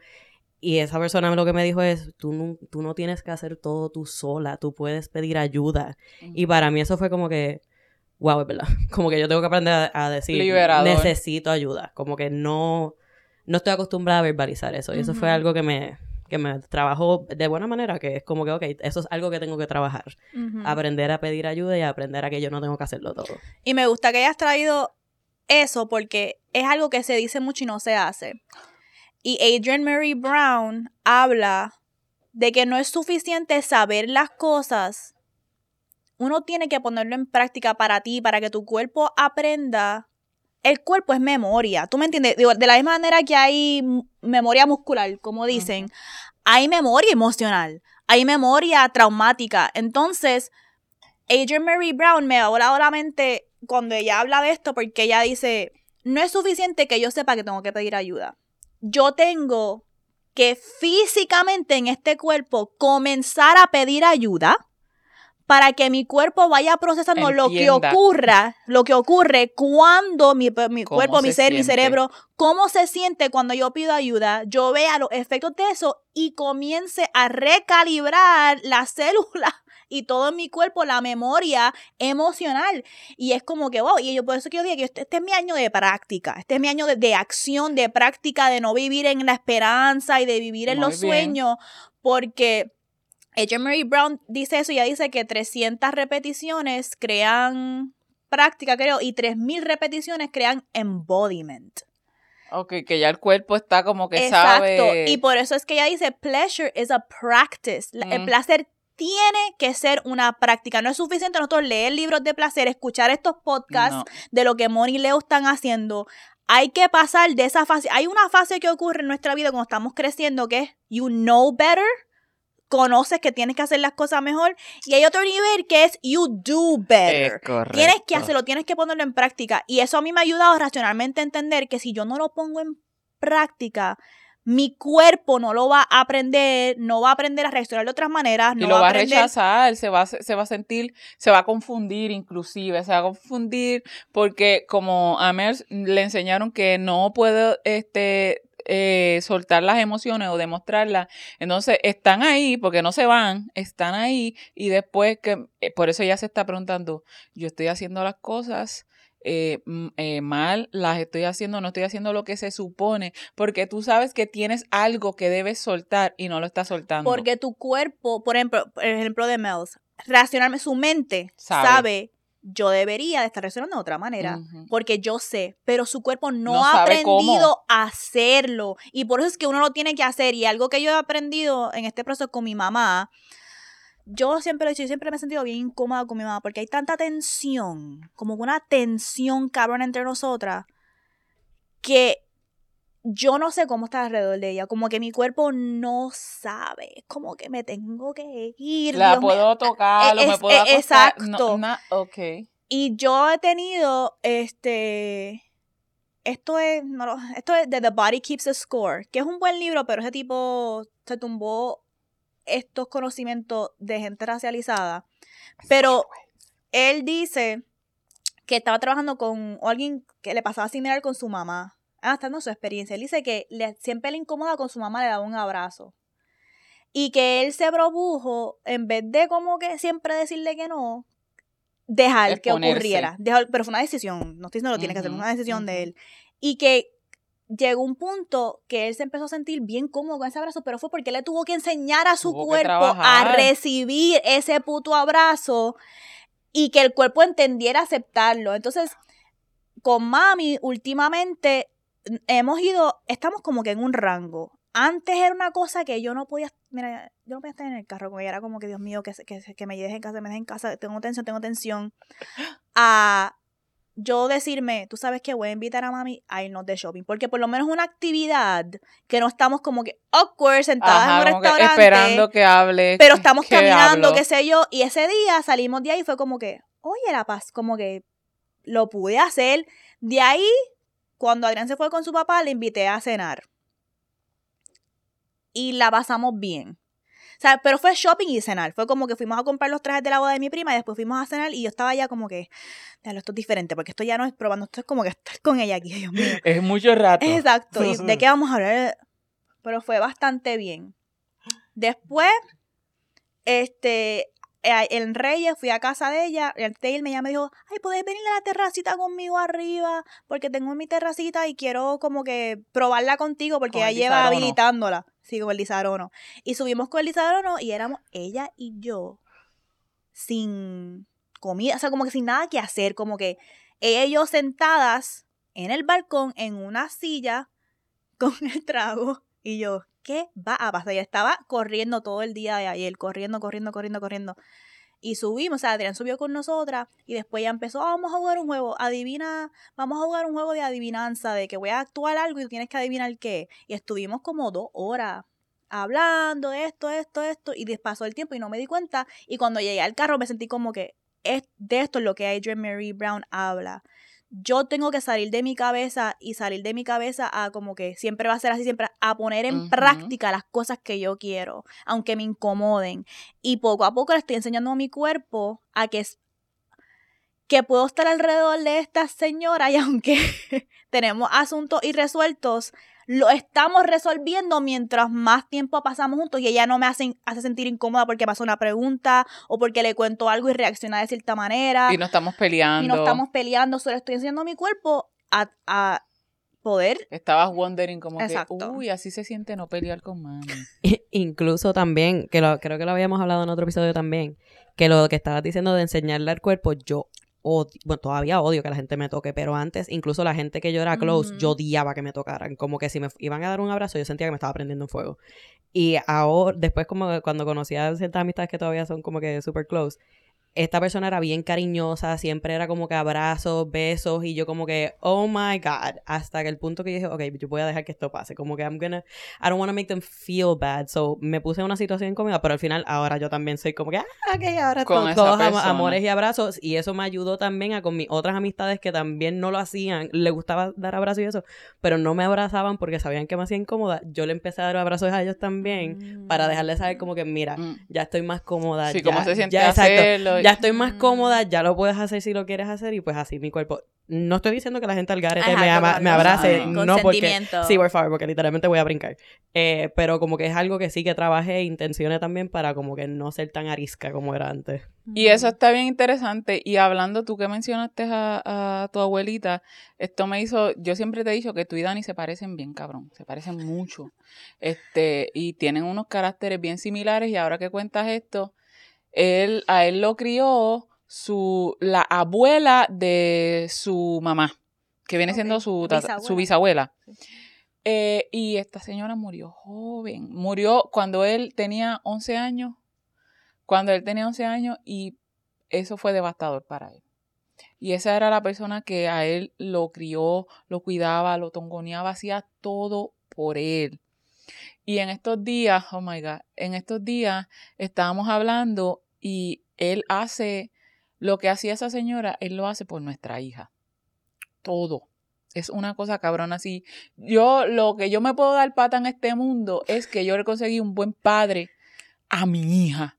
Y esa persona lo que me dijo es, tú no, tú no tienes que hacer todo tú sola, tú puedes pedir ayuda. Y para mí eso fue como que, wow, es verdad. <laughs> Como que yo tengo que aprender a, a decir, Liberador. necesito ayuda. Como que no, no estoy acostumbrada a verbalizar eso. Y eso fue algo que me, que me trabajó de buena manera, que es como que, ok, eso es algo que tengo que trabajar. Aprender a pedir ayuda y aprender a que yo no tengo que hacerlo todo. Y me gusta que hayas traído eso porque es algo que se dice mucho y no se hace. Y Adrian Mary Brown habla de que no es suficiente saber las cosas. Uno tiene que ponerlo en práctica para ti, para que tu cuerpo aprenda. El cuerpo es memoria, ¿tú me entiendes? Digo, de la misma manera que hay memoria muscular, como dicen, hay memoria emocional, hay memoria traumática. Entonces, Adrian Mary Brown me ha volado la mente cuando ella habla de esto porque ella dice, no es suficiente que yo sepa que tengo que pedir ayuda. Yo tengo que físicamente en este cuerpo comenzar a pedir ayuda para que mi cuerpo vaya procesando lo que ocurra, lo que ocurre cuando mi, mi cuerpo, mi se ser, mi cerebro, cómo se siente cuando yo pido ayuda, yo vea los efectos de eso y comience a recalibrar las células <laughs> y todo en mi cuerpo, la memoria emocional. Y es como que, wow, y yo por eso que yo digo que este, este es mi año de práctica, este es mi año de, de acción, de práctica, de no vivir en la esperanza y de vivir en Muy los bien. sueños, porque ella Mary Brown dice eso, ella dice que 300 repeticiones crean práctica, creo, y 3000 repeticiones crean embodiment. Ok, que ya el cuerpo está como que Exacto. sabe. Y por eso es que ella dice, pleasure is a practice. El placer tiene que ser una práctica. No es suficiente nosotros leer libros de placer, escuchar estos podcasts No. de lo que Moni y Leo están haciendo. Hay que pasar de esa fase. Hay una fase que ocurre en nuestra vida cuando estamos creciendo que es you know better. Conoces que tienes que hacer las cosas mejor. Y hay otro nivel que es you do better. Tienes que hacerlo, tienes que ponerlo en práctica. Y eso a mí me ha ayudado racionalmente a entender que si yo no lo pongo en práctica, mi cuerpo no lo va a aprender, no va a aprender a reaccionar de otras maneras, Y no lo va a aprender. rechazar, se va, a- se va a sentir, se va a confundir inclusive, se va a confundir porque como a Mel le enseñaron que no puede este, eh, soltar las emociones o demostrarlas, entonces están ahí porque no se van, están ahí y después que, eh, por eso ella se está preguntando, yo estoy haciendo las cosas eh, eh, mal, las estoy haciendo, no estoy haciendo lo que se supone, porque tú sabes que tienes algo que debes soltar y no lo estás soltando. Porque tu cuerpo, por ejemplo, el ejemplo de Mels, racionalmente, su mente Sabe. sabe. Yo debería de estar reaccionando de otra manera. Porque yo sé, pero su cuerpo no, No ha aprendido a hacerlo. Y por eso es que uno lo tiene que hacer. Y algo que yo he aprendido en este proceso con mi mamá, yo siempre lo he dicho, yo siempre me he sentido bien incómoda con mi mamá, porque hay tanta tensión, como una tensión cabrón entre nosotras, que yo no sé cómo está alrededor de ella, como que mi cuerpo no sabe, como que me tengo que ir. La Dios puedo tocar, o me es- puedo acostar. exacto. No, na- ok. Y yo he tenido, este, esto es, no esto es de The Body Keeps a Score, que es un buen libro, pero ese tipo se tumbó estos conocimientos de gente racializada. Pero él dice que estaba trabajando con alguien que le pasaba similar con su mamá. Ah, en su experiencia. Él dice que le, siempre le incomoda con su mamá, le daba un abrazo. Y que él se propuso, en vez de como que siempre decirle que no, dejar que ocurriera. Dejar- pero fue una decisión, no estoy diciendo lo tiene que hacer, una decisión de él. Y que llegó un punto que él se empezó a sentir bien cómodo con ese abrazo, pero fue porque él le tuvo que enseñar a su Tuvo cuerpo a recibir ese puto abrazo y que el cuerpo entendiera aceptarlo. Entonces, con mami, últimamente hemos ido, estamos como que en un rango. Antes era una cosa que yo no podía, mira, yo no podía estar en el carro con ella, era como que Dios mío, que, que, que me deje en casa, me deje en casa, tengo tensión, tengo tensión. A <gasps> yo decirme, tú sabes que voy a invitar a mami a irnos de shopping, porque por lo menos una actividad que no estamos como que awkward sentadas Ajá, en un que restaurante esperando que hable. pero estamos que caminando, hablo. qué sé yo, y ese día salimos de ahí y fue como que, oye, la paz, como que lo pude hacer. De ahí, cuando Adrián se fue con su papá, le invité a cenar. Y la pasamos bien. O sea, pero fue shopping y cenar. Fue como que fuimos a comprar los trajes de la boda de mi prima y después fuimos a cenar y yo estaba ya como que, "Diablo, esto es diferente, porque esto ya no es probando, esto es como que estar con ella aquí, Dios mío. <laughs> Es mucho rato. Exacto. ¿Y de <laughs> qué vamos a hablar? Pero fue bastante bien. Después, este, en Reyes fui a casa de ella. Y antes de irme, ella me dijo, ay, ¿puedes venir a la terracita conmigo arriba? Porque tengo mi terracita y quiero como que probarla contigo porque ella el lleva habilitándola. Sí, con el Lizarono. Y subimos con el Lizarono y éramos ella y yo sin comida, o sea, como que sin nada que hacer, como que ella y yo sentadas en el balcón en una silla con el trago y yo, ¿qué va a pasar? Ella estaba corriendo todo el día de ayer, corriendo, corriendo, corriendo, corriendo. Y subimos, o sea, Adrián subió con nosotras y después ya empezó, "Ah, vamos a jugar un juego, adivina, vamos a jugar un juego de adivinanza, de que voy a actuar algo y tienes que adivinar qué. Y estuvimos como dos horas hablando esto, esto, esto, y pasó el tiempo y no me di cuenta. Y cuando llegué al carro me sentí como que es de esto es lo que Adrian Mary Brown habla. Yo tengo que salir de mi cabeza y salir de mi cabeza a como que siempre va a ser así, siempre a poner en práctica las cosas que yo quiero, aunque me incomoden. Y poco a poco le estoy enseñando a mi cuerpo a que que puedo estar alrededor de esta señora y <laughs> aunque tenemos asuntos irresueltos, lo estamos resolviendo mientras más tiempo pasamos juntos y ella no me hace, hace sentir incómoda porque pasó una pregunta o porque le cuento algo y reacciona de cierta manera Y no estamos peleando. y no estamos peleando, solo estoy enseñando a mi cuerpo a, a poder Estabas wondering como Exacto. que, uy, así se siente no pelear con mami. <laughs> Incluso también, que lo, creo que lo habíamos hablado en otro episodio también, que lo que estabas diciendo de enseñarle al cuerpo, yo odio, bueno, todavía odio que la gente me toque, pero antes, incluso la gente que yo era close, yo odiaba que me tocaran. Como que si me iban a dar un abrazo, yo sentía que me estaba prendiendo en fuego. Y ahora, después como cuando conocí a ciertas amistades que todavía son como que super close, esta persona era bien cariñosa, siempre era como que abrazos, besos, y yo como que, oh my God, hasta que el punto que yo dije, ok, yo voy a dejar que esto pase, como que I'm gonna, I don't want to make them feel bad, so me puse en una situación incómoda, pero al final ahora yo también soy como que, ah, ok, ahora Con todos am- amores y abrazos, y eso me ayudó también a con mis otras amistades que también no lo hacían, le gustaba dar abrazos y eso, pero no me abrazaban porque sabían que me hacía incómoda, yo le empecé a dar abrazos a ellos también, para dejarles saber como que, mira, Mm. ya estoy más cómoda. Sí, ya, cómo se siente ya, exacto. hacerlo. Ya estoy más Mm. cómoda, ya lo puedes hacer si lo quieres hacer y pues así mi cuerpo. No estoy diciendo que la gente al garete Ajá, me, ama- abrace, no porque... Sí, por favor, porque literalmente voy a brincar. Eh, pero como que es algo que sí que trabajé e intencioné también para como que no ser tan arisca como era antes. Y eso está bien interesante. Y hablando tú que mencionaste a, a tu abuelita, esto me hizo, yo siempre te he dicho que tú y Dani se parecen bien, cabrón, se parecen mucho. Este, y tienen unos caracteres bien similares y ahora que cuentas esto, él, a él lo crió su, la abuela de su mamá, que viene siendo su, tata- su bisabuela. bisabuela. Eh, y esta señora murió joven, murió cuando él tenía 11 años, cuando él tenía 11 años y eso fue devastador para él. Y esa era la persona que a él lo crió, lo cuidaba, lo tongoneaba, hacía todo por él. Y en estos días, oh my God, en estos días estábamos hablando y él hace lo que hacía esa señora, él lo hace por nuestra hija. Todo, Es una cosa cabrona así. Yo, lo que yo me puedo dar pata en este mundo es que yo le conseguí un buen padre a mi hija.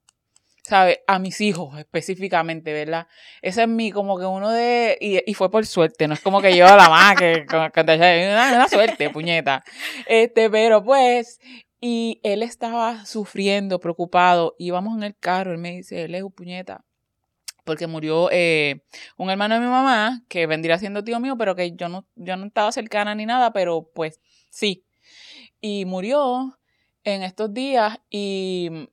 ¿Sabes? A mis hijos específicamente, ¿verdad? Ese es mi, como que uno de. Y, y fue por suerte, no es como que yo la más que. <laughs> que- una, una suerte, puñeta. Este, pero pues. Y él estaba sufriendo, preocupado. Íbamos en el carro, él me dice, Leo, puñeta. Porque murió eh, un hermano de mi mamá, que vendría siendo tío mío, pero que yo no, yo no estaba cercana ni nada, pero pues sí. Y murió en estos días y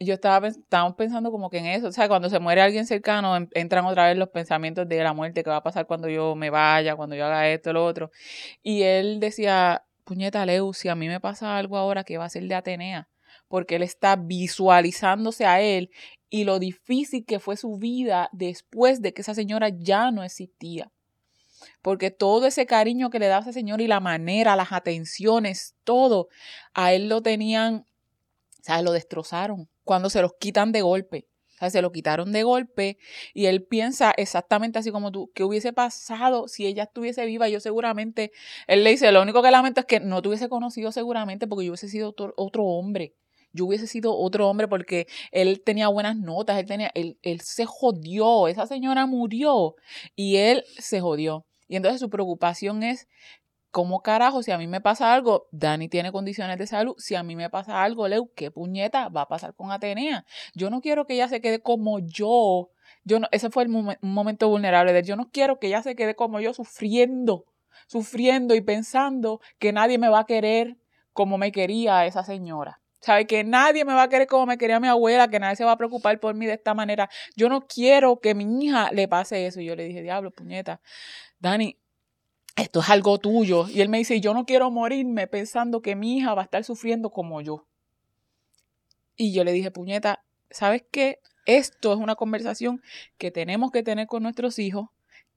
yo estaba estábamos pensando como que en eso, o sea, cuando se muere alguien cercano, en- entran otra vez los pensamientos de la muerte, qué va a pasar cuando yo me vaya, cuando yo haga esto, lo otro. Y él decía, puñeta Leu, si a mí me pasa algo ahora, ¿qué va a ser de Atenea? Porque él está visualizándose a él y lo difícil que fue su vida después de que esa señora ya no existía. Porque todo ese cariño que le daba esa señora y la manera, las atenciones, todo, a él lo tenían, o sea, lo destrozaron cuando se los quitan de golpe. O sea, se lo quitaron de golpe y él piensa exactamente así como tú, ¿qué hubiese pasado si ella estuviese viva? Yo seguramente, él le dice, lo único que lamento es que no te hubiese conocido seguramente porque yo hubiese sido otro, otro hombre. Yo hubiese sido otro hombre porque él tenía buenas notas, él tenía, él, él se jodió, esa señora murió y él se jodió. Y entonces su preocupación es, ¿cómo carajo si a mí me pasa algo? Dani tiene condiciones de salud, si a mí me pasa algo, Leo, ¿qué puñeta va a pasar con Atenea? Yo no quiero que ella se quede como yo. Yo no, ese fue el un momento vulnerable de. Yo no quiero que ella se quede como yo sufriendo, sufriendo y pensando que nadie me va a querer como me quería esa señora. ¿Sabe? Que nadie me va a querer como me quería mi abuela, que nadie se va a preocupar por mí de esta manera. Yo no quiero que mi hija le pase eso. Y yo le dije, diablo, puñeta, Dani, esto es algo tuyo. Y él me dice, yo no quiero morirme pensando que mi hija va a estar sufriendo como yo. Y yo le dije, puñeta, ¿sabes qué? Esto es una conversación que tenemos que tener con nuestros hijos.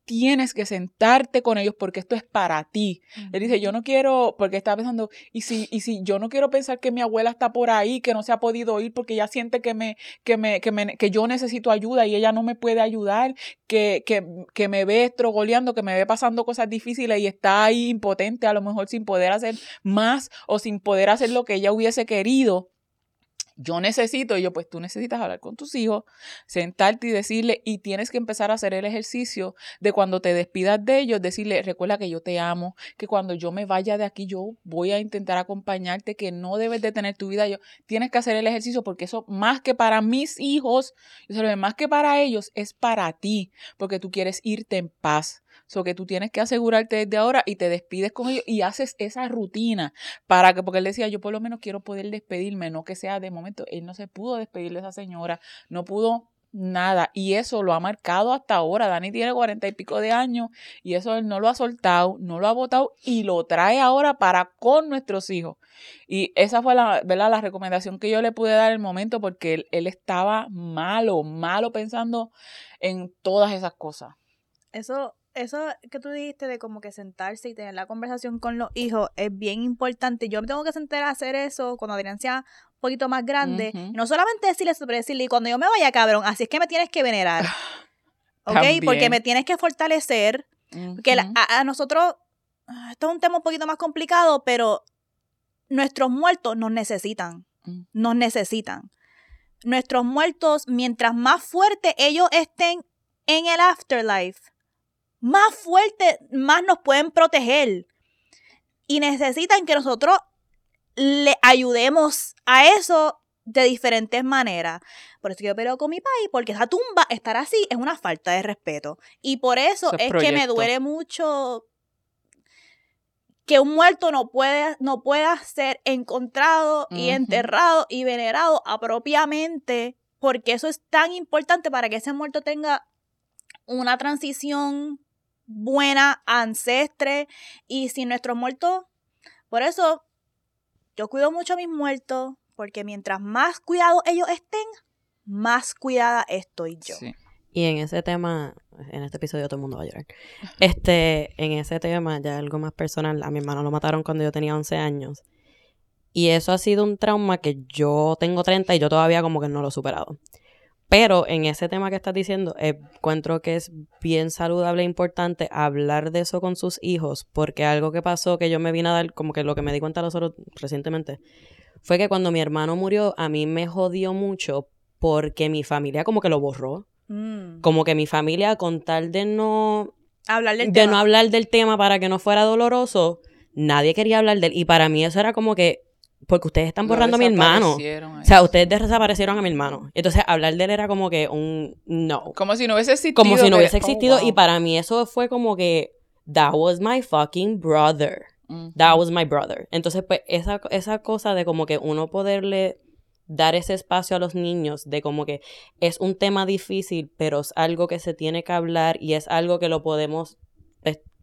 Tienes que sentarte con ellos porque esto es para ti. Él dice, yo no quiero, porque estaba pensando, y si, y si yo no quiero pensar que mi abuela está por ahí, que no se ha podido ir porque ella siente que me, que me, que me, que yo necesito ayuda y ella no me puede ayudar, que, que, que me ve estrogoleando, que me ve pasando cosas difíciles y está ahí impotente, a lo mejor sin poder hacer más o sin poder hacer lo que ella hubiese querido. Yo necesito, y yo, pues tú necesitas hablar con tus hijos, sentarte y decirle, y tienes que empezar a hacer el ejercicio de cuando te despidas de ellos, decirle, recuerda que yo te amo, que cuando yo me vaya de aquí, yo voy a intentar acompañarte, que no debes de tener tu vida. Yo, tienes que hacer el ejercicio porque eso, más que para mis hijos, yo digo, más que para ellos, es para ti, porque tú quieres irte en paz. So que tú tienes que asegurarte desde ahora y te despides con ellos y haces esa rutina para que, porque él decía, yo por lo menos quiero poder despedirme, no que sea de momento. Él no se pudo despedir de esa señora, no pudo nada. Y eso lo ha marcado hasta ahora. Dani tiene cuarenta y pico de años y eso él no lo ha soltado, no lo ha botado y lo trae ahora para con nuestros hijos. Y esa fue la, ¿verdad? la recomendación que yo le pude dar en el momento porque él, él estaba malo, malo pensando en todas esas cosas. Eso, eso que tú dijiste de como que sentarse y tener la conversación con los hijos es bien importante. Yo me tengo que sentar a hacer eso cuando Adrián sea un poquito más grande. No solamente decirle eso, pero decirle, y cuando yo me vaya, cabrón, así es que me tienes que venerar. <sighs> ¿Ok? Porque me tienes que fortalecer. Porque la- Ujú. a, a nosotros, ah, esto es un tema un poquito más complicado, pero nuestros muertos nos necesitan. Mm. Nos necesitan. Nuestros muertos, mientras más fuerte ellos estén en el afterlife, más fuerte, más nos pueden proteger. Y necesitan que nosotros le ayudemos a eso de diferentes maneras. Por eso yo peleo con mi país, porque esa tumba, estar así, es una falta de respeto. Y por eso, es que me duele mucho que un muerto no puede, no pueda ser encontrado y enterrado y venerado apropiadamente, porque eso es tan importante para que ese muerto tenga una transición buena, ancestre, y si nuestros muertos, por eso yo cuido mucho a mis muertos, porque mientras más cuidados ellos estén, más cuidada estoy yo. Sí. Y en ese tema, en este episodio todo el mundo va a llorar. <laughs> Este, en ese tema, ya algo más personal, a mi hermano lo mataron cuando yo tenía 11 años. Y eso ha sido un trauma que yo tengo 30 y yo todavía como que no lo he superado. Pero en ese tema que estás diciendo, eh, encuentro que es bien saludable e importante hablar de eso con sus hijos, porque algo que pasó que yo me vine a dar, como que lo que me di cuenta nosotros recientemente, fue que cuando mi hermano murió, a mí me jodió mucho porque mi familia como que lo borró. Mm. Como que mi familia, con tal de no, Hablar del de tema. no hablar del tema para que no fuera doloroso, nadie quería hablar de él. Y para mí eso era como que, porque ustedes están borrando a mi hermano. O sea, ustedes desaparecieron a mi hermano. Entonces, hablar de él era como que un no. como si no hubiese existido. Como si no hubiese oh, existido. Y para mí eso fue como que, that was my fucking brother. That was my brother. Entonces, pues, esa, esa cosa de como que uno poderle dar ese espacio a los niños, de como que es un tema difícil, pero es algo que se tiene que hablar y es algo que lo podemos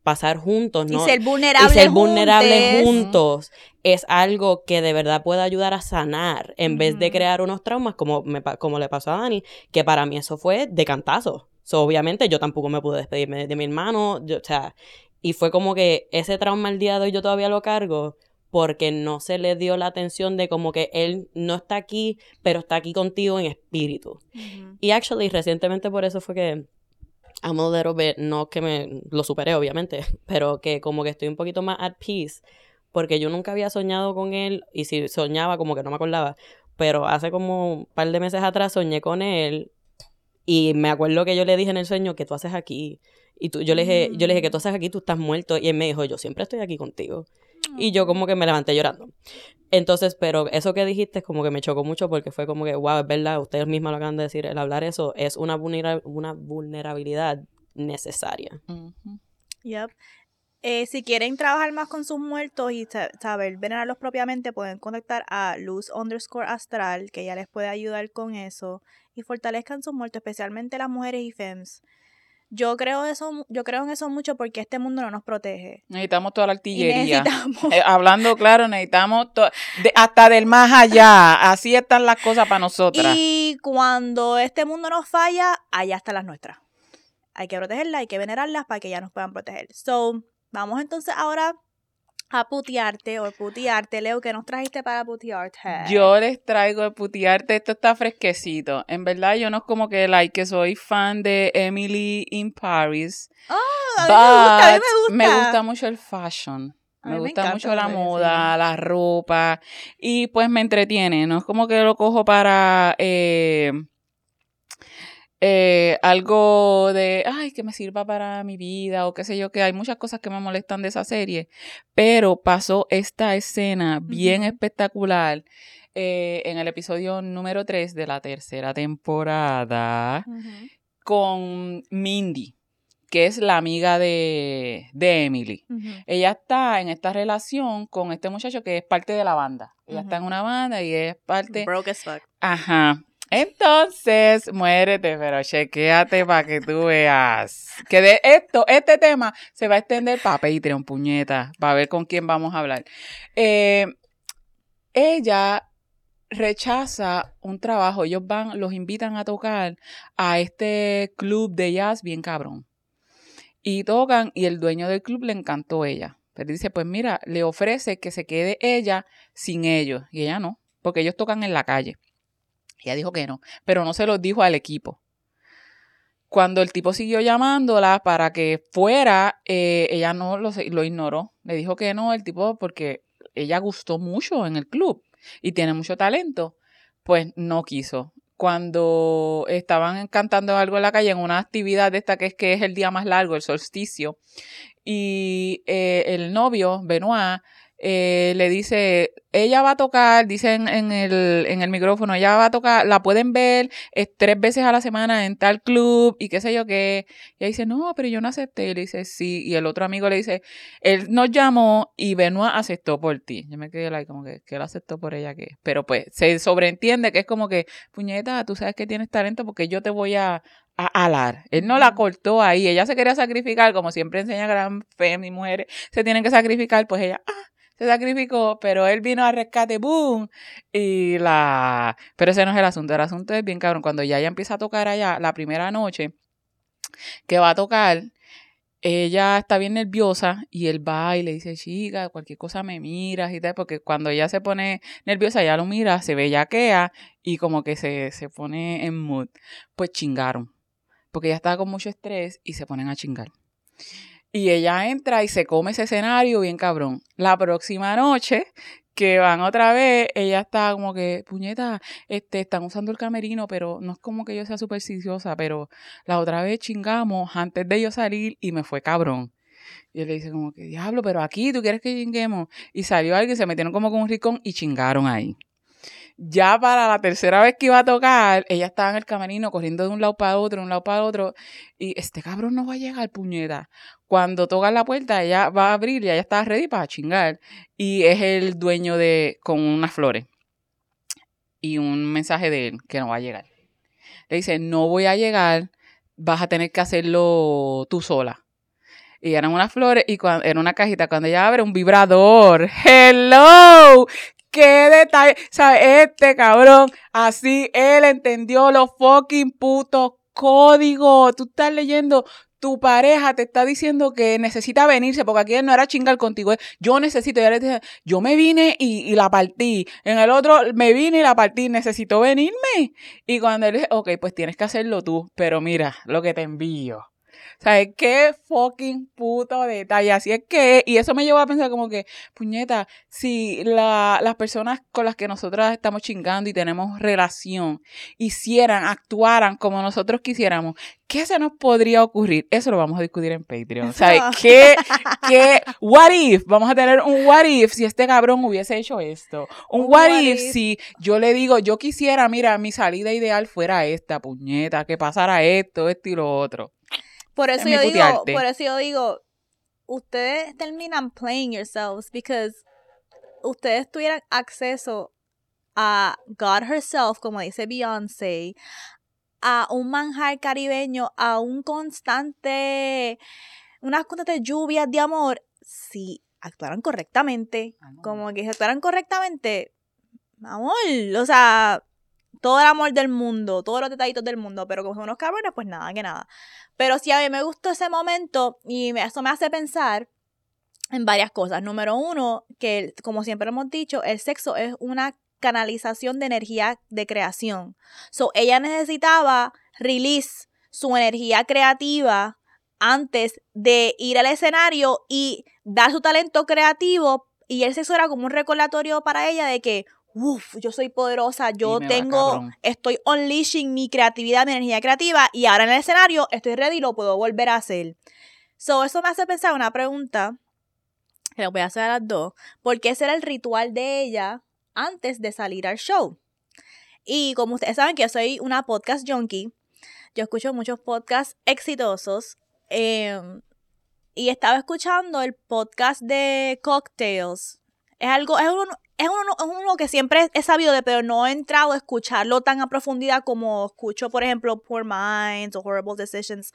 pasar juntos, Y ¿no? ser vulnerable. y ser vulnerables juntos es algo que de verdad puede ayudar a sanar en vez de crear unos traumas como, me, como le pasó a Dani, que para mí eso fue de cantazo. So, obviamente yo tampoco me pude despedirme de, mi hermano, yo- o sea, y fue como que ese trauma el día de hoy yo todavía lo cargo porque no se le dio la atención de como que él no está aquí, pero está aquí contigo en espíritu. Y actually, recientemente por eso fue que I'm a little bit, no que me lo superé obviamente, <laughs> pero que como que estoy un poquito más at peace, porque yo nunca había soñado con él, y si soñaba como que no me acordaba, pero hace como un par de meses atrás soñé con él, y me acuerdo que yo le dije en el sueño, ¿qué tú haces aquí? Y tú, yo, le dije, yo le dije, ¿qué tú haces aquí? Tú estás muerto. Y él me dijo, yo siempre estoy aquí contigo. Y yo como que me levanté llorando. Entonces, pero eso que dijiste como que me chocó mucho porque fue como que, wow, es verdad, ustedes mismos lo acaban de decir, el hablar eso es una, vulnera- una vulnerabilidad necesaria. Ujú. Yep. Eh, si quieren trabajar más con sus muertos y sa- saber venerarlos propiamente, pueden contactar a Luz underscore astral, que ya les puede ayudar con eso. Y fortalezcan sus muertos, especialmente las mujeres y femmes. Yo creo eso, yo creo en eso mucho porque este mundo no nos protege. Necesitamos toda la artillería. necesitamos. Eh, hablando claro, necesitamos de- hasta del más allá. Así están las cosas para nosotras. Y cuando este mundo nos falla, allá están las nuestras. Hay que protegerlas, hay que venerarlas para que ya nos puedan proteger. So, vamos entonces ahora a putearte o putearte. Leo, ¿qué nos trajiste para putearte? Yo les traigo de putearte, esto está fresquecito. En verdad, yo no es como que like que soy fan de Emily in Paris. a mí me gusta, a mí me gusta. gusta mucho el fashion. Me me gusta mucho la moda, la ropa. Y pues me entretiene. No es como que lo cojo para eh, eh, algo de, ay, que me sirva para mi vida o qué sé yo, que hay muchas cosas que me molestan de esa serie. Pero pasó esta escena bien espectacular eh, en el episodio número 3 de la tercera temporada con Mindy, que es la amiga de, de Emily. Ella está en esta relación con este muchacho que es parte de la banda. Ella está en una banda y es parte... Broke as fuck. Ajá. Entonces, muérete, pero chequéate para que tú veas. Que de esto, este tema se va a extender para Patreon, puñeta, para ver con quién vamos a hablar. Eh, ella rechaza un trabajo. Ellos van, los invitan a tocar a este club de jazz bien cabrón. Y tocan, y el dueño del club le encantó ella. Pero dice, pues mira, le ofrece que se quede ella sin ellos. Y ella no, porque ellos tocan en la calle. Ella dijo que no, pero no se lo dijo al equipo. Cuando el tipo siguió llamándola para que fuera, eh, ella no lo ignoró. Le dijo que no, el tipo, porque ella gustó mucho en el club y tiene mucho talento, pues no quiso. Cuando estaban cantando algo en la calle, en una actividad de esta que es que es el día más largo, el solsticio, y eh, el novio, Benoit, eh, le dice, ella va a tocar, dice en, el, en el micrófono, ella va a tocar, la pueden ver eh, tres veces a la semana en tal club y qué sé yo qué. Y ella dice, no, pero yo no acepté. Y le dice, sí. Y el otro amigo le dice, él nos llamó y Benoit aceptó por ti. Yo me quedé like, como que, que él aceptó por ella que. Pero pues se sobreentiende que es como que, puñeta, tú sabes que tienes talento porque yo te voy a, a alar. Él no la cortó ahí. Ella se quería sacrificar, como siempre enseña gran fe, mis mujeres se tienen que sacrificar, pues ella, ah, se sacrificó, pero él vino a rescate, boom, y la... Pero ese no es el asunto, el asunto es bien cabrón, cuando ya ella empieza a tocar allá, la primera noche que va a tocar, ella está bien nerviosa y él va y le dice, chica, cualquier cosa me miras y tal, porque cuando ella se pone nerviosa, ella lo mira, se bellaquea y como que se, se pone en mood, pues chingaron. Porque ella estaba con mucho estrés y se ponen a chingar. Y ella entra y se come ese escenario bien cabrón. La próxima noche que van otra vez, ella está como que, puñeta, este, están usando el camerino, pero no es como que yo sea supersticiosa, pero la otra vez chingamos antes de yo salir y me fue cabrón. Y él le dice como que, diablo, pero aquí, ¿tú quieres que chinguemos? Y salió alguien, se metieron como con un ricón y chingaron ahí. Ya para la tercera vez que iba a tocar, ella estaba en el camerino corriendo de un lado para otro, de un lado para otro. Y este cabrón no va a llegar, puñeta. Cuando toca la puerta, ella va a abrir y ella está ready para chingar. Y es el dueño de, con unas flores. Y un mensaje de él, que no va a llegar. Le dice, no voy a llegar, vas a tener que hacerlo tú sola. Y eran unas flores y cuando, era una cajita. Cuando ella abre un vibrador. <laughs> ¡Hello! ¡Qué detalle! O sea, este cabrón, así él entendió los fucking putos códigos. Tú estás leyendo tu pareja te está diciendo que necesita venirse, porque aquí él no era chingar contigo, yo necesito, le dije, yo me vine y, y, la partí, en el otro me vine y la partí, necesito venirme. Y cuando él dice, ok, pues tienes que hacerlo tú, pero mira lo que te envío. ¿Sabes qué fucking puto detalle? Así es que, y eso me llevó a pensar como que, puñeta, si la, las personas con las que nosotras estamos chingando y tenemos relación hicieran, actuaran como nosotros quisiéramos, ¿qué se nos podría ocurrir? Eso lo vamos a discutir en Patreon. ¿Sabes <laughs> qué? ¿Qué? What if? Vamos a tener un what if si este cabrón hubiese hecho esto. Un, Un what, what if, if. si yo le digo, yo quisiera, mira, mi salida ideal fuera esta, puñeta, que pasara esto, esto y lo otro. Por eso yo digo, por eso yo digo, ustedes terminan playing yourselves because ustedes tuvieran acceso a God herself, como dice Beyoncé, a un manjar caribeño, a un constante, unas constantes lluvias de amor, si actuaran correctamente, como que si actuaran correctamente, amor, o sea, todo el amor del mundo, todos los detallitos del mundo, pero como son unos cabrones, pues nada, que nada. Pero sí, a mí me gustó ese momento y eso me hace pensar en varias cosas. Número uno, que como siempre hemos dicho, el sexo es una canalización de energía de creación. So, ella necesitaba release su energía creativa antes de ir al escenario y dar su talento creativo y el sexo era como un recordatorio para ella de que Uf, yo soy poderosa, yo tengo, estoy unleashing mi creatividad, mi energía creativa y ahora en el escenario estoy ready y lo puedo volver a hacer. So, eso me hace pensar una pregunta que lo voy a hacer a las dos. ¿Por qué ese era el ritual de ella antes de salir al show? Y como ustedes saben que yo soy una podcast junkie, yo escucho muchos podcasts exitosos. eh, y estaba escuchando el podcast de Cocktails. Es algo, es uno, es uno, es uno que siempre he sabido de, pero no he entrado a escucharlo tan a profundidad como escucho, por ejemplo, Poor Minds o Horrible Decisions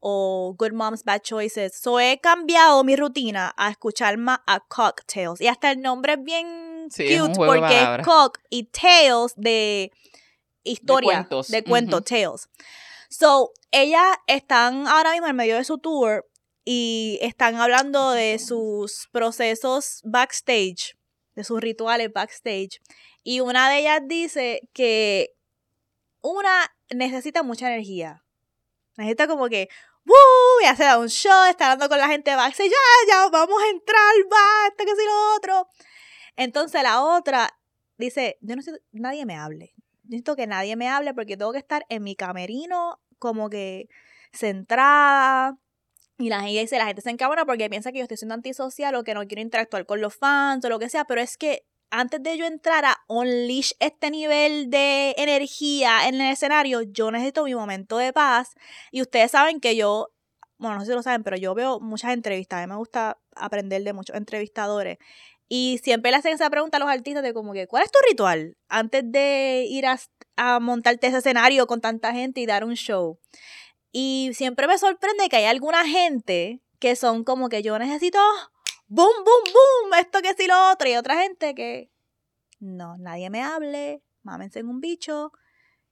o Good Moms, Bad Choices. So he cambiado mi rutina a escuchar más a Cocktails. Y hasta el nombre es bien Sí, cute de porque es cock y tales de historia, cuentos. de cuentos, Ujú. tales. So, ellas están ahora mismo en medio de su tour y están hablando de sus procesos backstage, de sus rituales backstage. Y una de ellas dice que una necesita mucha energía. Necesita como que, ¡Woo! Ya se da un show, está hablando con la gente backstage, ya, ya, vamos a entrar, va, esto que sí lo otro. Entonces la otra dice, yo no necesito, nadie me hable. Necesito que nadie me hable porque tengo que estar en mi camerino como que centrada. Y la gente dice, la gente se encabona porque piensa que yo estoy siendo antisocial o que no quiero interactuar con los fans o lo que sea, pero es que antes de yo entrar a unleash este nivel de energía en el escenario, yo necesito mi momento de paz. Y ustedes saben que yo, bueno, no sé si lo saben, pero yo veo muchas entrevistas. A mí me gusta aprender de muchos entrevistadores. Y siempre le hacen esa pregunta a los artistas de como que, ¿cuál es tu ritual antes de ir a montarte ese escenario con tanta gente y dar un show? Y siempre me sorprende que hay alguna gente que son como que yo necesito boom, boom, boom, esto que sí lo otro. Y otra gente que no, nadie me hable, mámense en un bicho.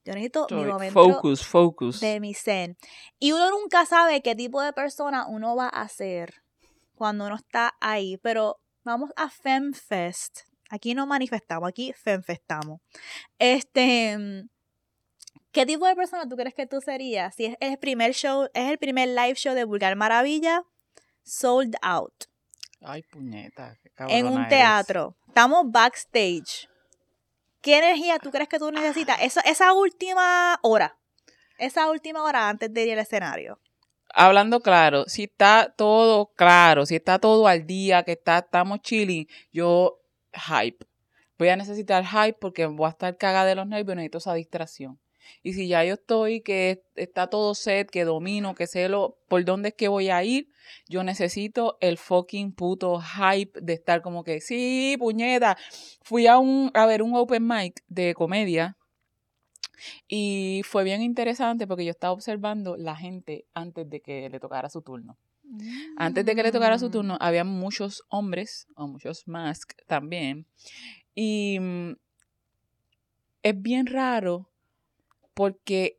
Yo necesito mi momento Focus, focus. de mi zen. Y uno nunca sabe qué tipo de persona uno va a ser cuando uno está ahí. Pero vamos a FemFest Aquí no manifestamos, aquí fenfestamos. Este, mm, ¿qué tipo de persona tú crees que tú serías si es el primer show, es el primer live show de Vulgar Maravilla sold out Ay, puñeta. qué en un eres. teatro? Estamos backstage. ¿Qué energía tú crees que tú necesitas? Esa, esa última hora. Esa última hora antes de ir al escenario. Hablando claro, si está todo claro, si está todo al día, que está, estamos chilling, yo hype. Voy a necesitar hype porque voy a estar cagada de los nervios, necesito esa distracción. Y si ya yo estoy, que está todo set, que domino, que sé lo, por dónde es que voy a ir, yo necesito el fucking puto hype de estar como que, sí, puñeta. Fui a un, a ver un open mic de comedia y fue bien interesante porque yo estaba observando la gente antes de que le tocara su turno. Antes de que le tocara su turno, había muchos hombres, o muchos mask también. Y mm, es bien raro porque,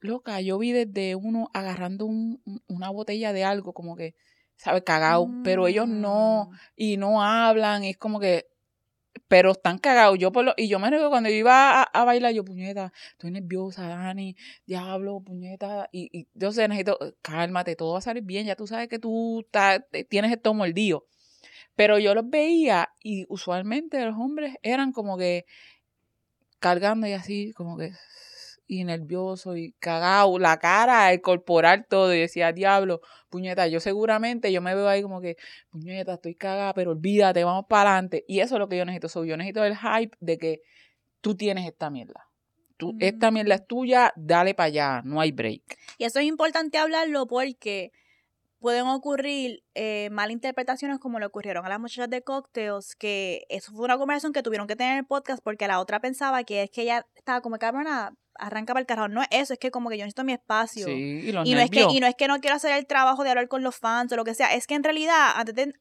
loca, yo vi desde uno agarrando un- un- una botella de algo, como que, ¿sabes? Cagado, pero ellos no, Mm. y no hablan, y es como que, pero están cagados. Yo por lo, y yo me recuerdo cuando yo iba a, a bailar, yo, puñeta, estoy nerviosa, Dani, diablo, puñeta, y, y yo sé, necesito, cálmate, todo va a salir bien, ya tú sabes que tú estás- te- tienes esto mordido. Pero yo los veía y usualmente los hombres eran como que cargando y así, como que y nervioso y cagado, la cara, el corporal, todo, y decía, diablo, puñeta, yo seguramente, yo me veo ahí como que, puñeta, estoy cagada, pero olvídate, vamos para adelante. Y eso es lo que yo necesito, so, yo necesito el hype de que tú tienes esta mierda. Tú, Esta Mm. mierda es tuya, dale para allá, no hay break. Y eso es importante hablarlo porque pueden ocurrir eh, malinterpretaciones como le ocurrieron a las muchachas de Cocktails, que eso fue una conversación que tuvieron que tener en el podcast porque la otra pensaba que es que ella estaba como cabrona, arranca para el carajo. No es eso, es que como que yo necesito mi espacio. Sí, y los y, no es que, y no es que no quiero hacer el trabajo de hablar con los fans o lo que sea, es que en realidad antes de-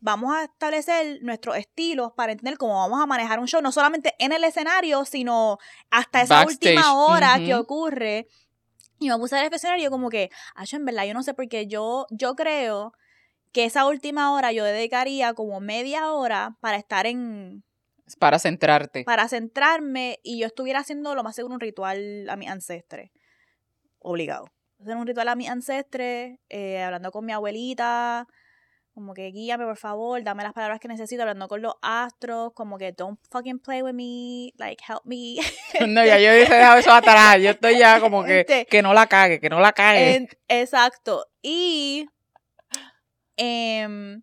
vamos a establecer nuestros estilos para entender cómo vamos a manejar un show, no solamente en el escenario, sino hasta esa Backstage, última hora que ocurre. Y me puse a reflexionar y yo como que, ah, en verdad, yo no sé, porque yo, yo creo que esa última hora yo dedicaría como media hora para estar en, Para centrarte. para centrarme y yo estuviera haciendo lo más seguro un ritual a mis ancestres. Obligado. Hacer un ritual a mis ancestres, eh, hablando con mi abuelita, como que guíame por favor, dame las palabras que necesito, hablando con los astros, como que don't fucking play with me, like help me. <laughs> No, ya yo hubiese dejado eso atrás. Yo estoy ya como que, Este- que no la cague, que no la cague. En- exacto. Y em,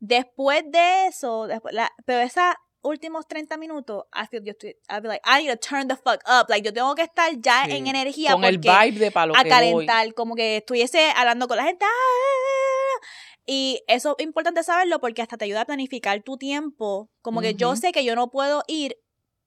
después de eso, después, la- pero esos últimos 30 minutos, I feel, yo estoy, I'll be like, I need to turn the fuck up. Like, yo tengo que estar ya Sí, en energía Con el vibe de palo a que voy. calentar, como que estuviese hablando con la gente. ¡ah! Y eso es importante saberlo porque hasta te ayuda a planificar tu tiempo. Como que yo sé que yo no puedo ir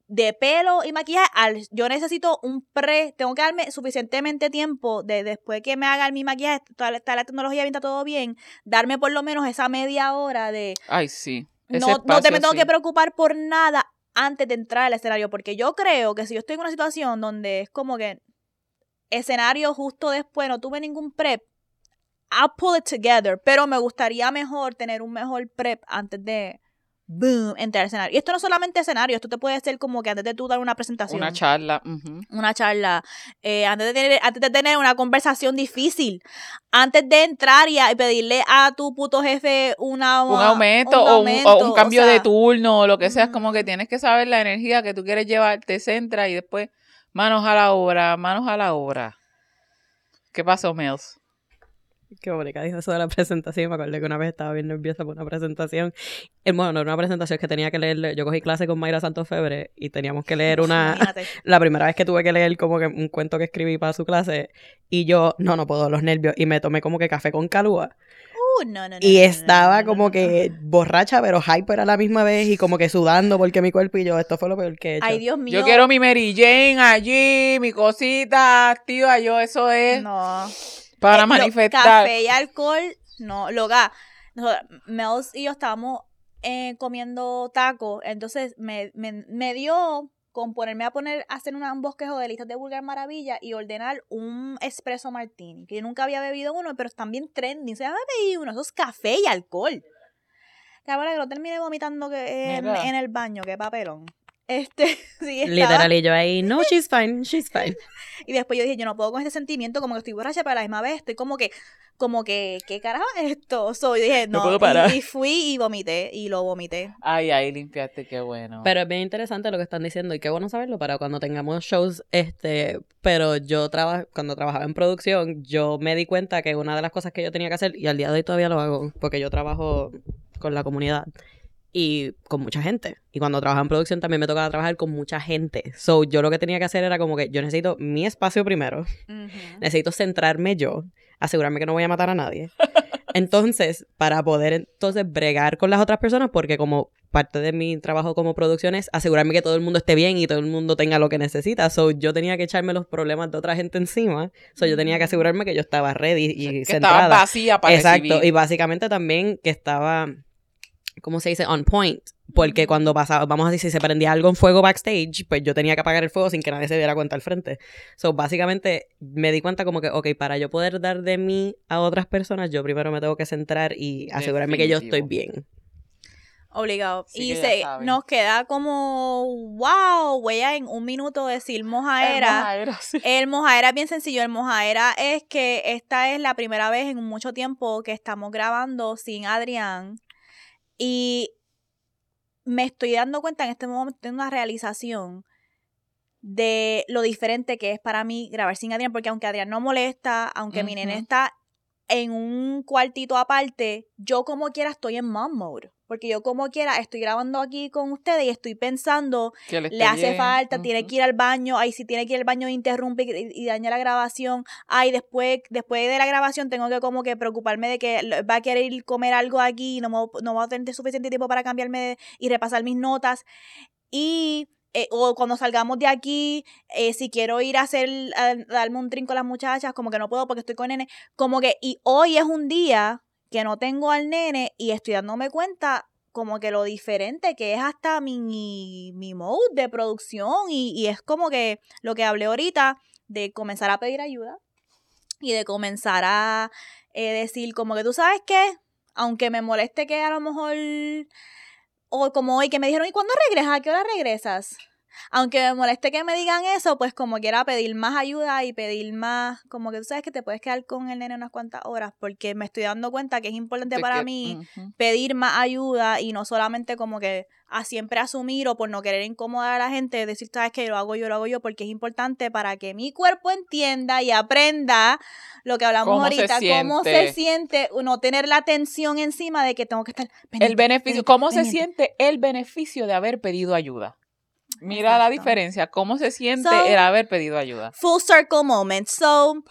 de pelo y maquillaje al yo necesito un pre, tengo que darme suficientemente tiempo de después que me haga mi maquillaje, toda la, está la tecnología bien, está todo bien, darme por lo menos esa media hora de Ay, sí. No, no te me tengo sí. que preocupar por nada antes de entrar al escenario, porque yo creo que si yo estoy en una situación donde es como que escenario justo después, no tuve ningún prep, I'll pull it together, pero me gustaría mejor tener un mejor prep antes de boom, entrar al escenario. Y esto no es solamente escenario, esto te puede ser como que antes de tú dar una presentación Una charla. una charla, eh, antes, de tener, antes de tener una conversación difícil, antes de entrar y, a- y pedirle a tu puto jefe una, un aumento, un o, un, o aumento, un cambio o sea, de turno o lo que sea, es como que tienes que saber la energía que tú quieres llevar, te centra y después manos a la obra, manos a la obra. ¿Qué pasó, Mills? Qué bonita dijo eso de la presentación. Me acordé que una vez estaba bien nerviosa por una presentación. Eh, bueno, no era una presentación que tenía que leer. Yo cogí clase con Mayra Santos Febre y teníamos que leer una. Imagínate. La primera vez que tuve que leer como que un cuento que escribí para su clase y yo, no, no puedo, los nervios. Y me tomé como que café con calúa. Uh, no, no, no, Y no, no, no, estaba no, no, como no. que borracha, pero hyper a la misma vez y como que sudando porque mi cuerpo y yo, esto fue lo peor que he hecho. Ay, Dios mío. Yo quiero mi Mary Jane allí, mi cosita activa, yo eso es No. Para Eh, lo- manifestar. Café y alcohol, no. Nosotros- Mels y yo estábamos eh, comiendo tacos, entonces me, me, me dio con ponerme a poner, a hacer un bosquejo de listas de Vulgar Maravilla y ordenar un espresso martini, que yo nunca había bebido uno, pero están bien trending, se llama bebido uno, eso es café y alcohol. Cabrón, que lo terminé vomitando que en, en el baño, qué papelón. Este, <laughs> sí, estaba- Literal, y yo ahí, no, <laughs> she's fine, she's fine. Y después yo dije, yo no puedo con este sentimiento, como que estoy borracha, pero a la misma vez estoy como que, como que, ¿qué carajo es esto? So, yo dije, No no, puedo y- parar. Y, fui y vomité, y lo vomité. Ay, ahí limpiaste, qué bueno. Pero es bien interesante lo que están diciendo y qué bueno saberlo para cuando tengamos shows, este, pero yo traba, cuando trabajaba en producción, yo me di cuenta que una de las cosas que yo tenía que hacer, y al día de hoy todavía lo hago, porque yo trabajo con la comunidad y con mucha gente. Y cuando trabajaba en producción también me tocaba trabajar con mucha gente. So, yo lo que tenía que hacer era como que yo necesito mi espacio primero, necesito centrarme yo, asegurarme que no voy a matar a nadie. <laughs> Entonces, para poder entonces bregar con las otras personas, porque como parte de mi trabajo como producción es asegurarme que todo el mundo esté bien y todo el mundo tenga lo que necesita. So, yo tenía que echarme los problemas de otra gente encima. So, yo tenía que asegurarme que yo estaba ready y que centrada. estaba vacía para Exacto. recibir. Y básicamente también que estaba, ¿cómo se dice? On point. Porque cuando pasaba, vamos a decir, si se prendía algo en fuego backstage, pues yo tenía que apagar el fuego sin que nadie se diera cuenta al frente. So, básicamente me di cuenta como que, ok, para yo poder dar de mí a otras personas, yo primero me tengo que centrar y asegurarme que yo estoy bien. Obligado. Sí y se, nos queda como, wow, voy a en un minuto decir mojaera. Mojaera, sí. El mojaera es bien sencillo. El mojaera es que esta es la primera vez en mucho tiempo que estamos grabando sin Adrián. Y me estoy dando cuenta en este momento de una realización de lo diferente que es para mí grabar sin Adrián, porque aunque Adrián no molesta, aunque mi nene está en un cuartito aparte, yo como quiera estoy en mom mode. Porque yo como quiera estoy grabando aquí con ustedes y estoy pensando Que le, hace bien. falta, tiene que ir al baño, ay, si tiene que ir al baño interrumpe y, y daña la grabación, ay, después, después de la grabación tengo que como que preocuparme de que va a querer ir comer algo aquí, y no, me no voy a tener suficiente tiempo para cambiarme y repasar mis notas, y, eh, o cuando salgamos de aquí, eh, si quiero ir a hacer, a darme un trinco a las muchachas, como que no puedo porque estoy con nene, como que, y hoy es un día que no tengo al nene y estoy dándome cuenta como que lo diferente que es hasta mi, mi mode de producción y, y es como que lo que hablé ahorita de comenzar a pedir ayuda y de comenzar a eh, decir como que tú sabes qué, aunque me moleste que a lo mejor, o como hoy que me dijeron, ¿y cuándo regresas? ¿A qué hora regresas? Aunque me moleste que me digan eso, pues como quiera pedir más ayuda y pedir más, como que tú sabes que te puedes quedar con el nene unas cuantas horas, porque me estoy dando cuenta que es importante De para que- mí pedir más ayuda y no solamente como que a siempre asumir o por no querer incomodar a la gente, decir, sabes que lo hago yo, lo hago yo, porque es importante para que mi cuerpo entienda y aprenda lo que hablamos Cómo se ahorita, cómo se siente. no tener la tensión encima de que tengo que estar pendiente, El beneficio, pendiente, ¿cómo se siente el beneficio de haber pedido ayuda? Mira la diferencia, ¿cómo se siente So- el haber pedido ayuda? Full circle moment. So,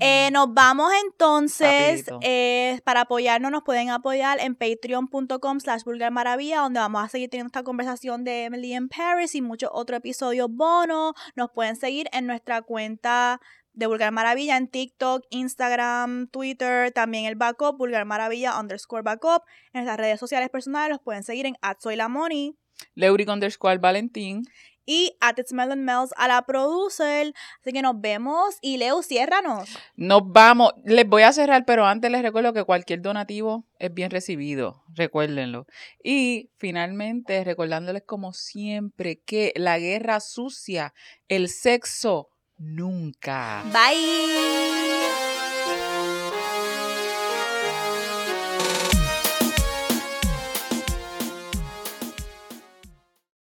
Eh, nos vamos entonces. Eh, para apoyarnos, nos pueden apoyar en patreon.com slash maravilla, donde vamos a seguir teniendo esta conversación de Emily in Paris y muchos otros episodios bonos. Nos pueden seguir en nuestra cuenta de Vulgar Maravilla en TikTok, Instagram, Twitter, también el backup, Vulgar Maravilla underscore backup. En nuestras redes sociales personales los pueden seguir en @soylamoni Leuric underscore Valentín. y at It's Melon Mel's a la producer. Así que nos vemos y Leo, ciérranos. Nos vamos, les voy a cerrar, pero antes les recuerdo que cualquier donativo es bien recibido, recuérdenlo. Y finalmente, recordándoles como siempre que la guerra sucia, el sexo, nunca. Bye.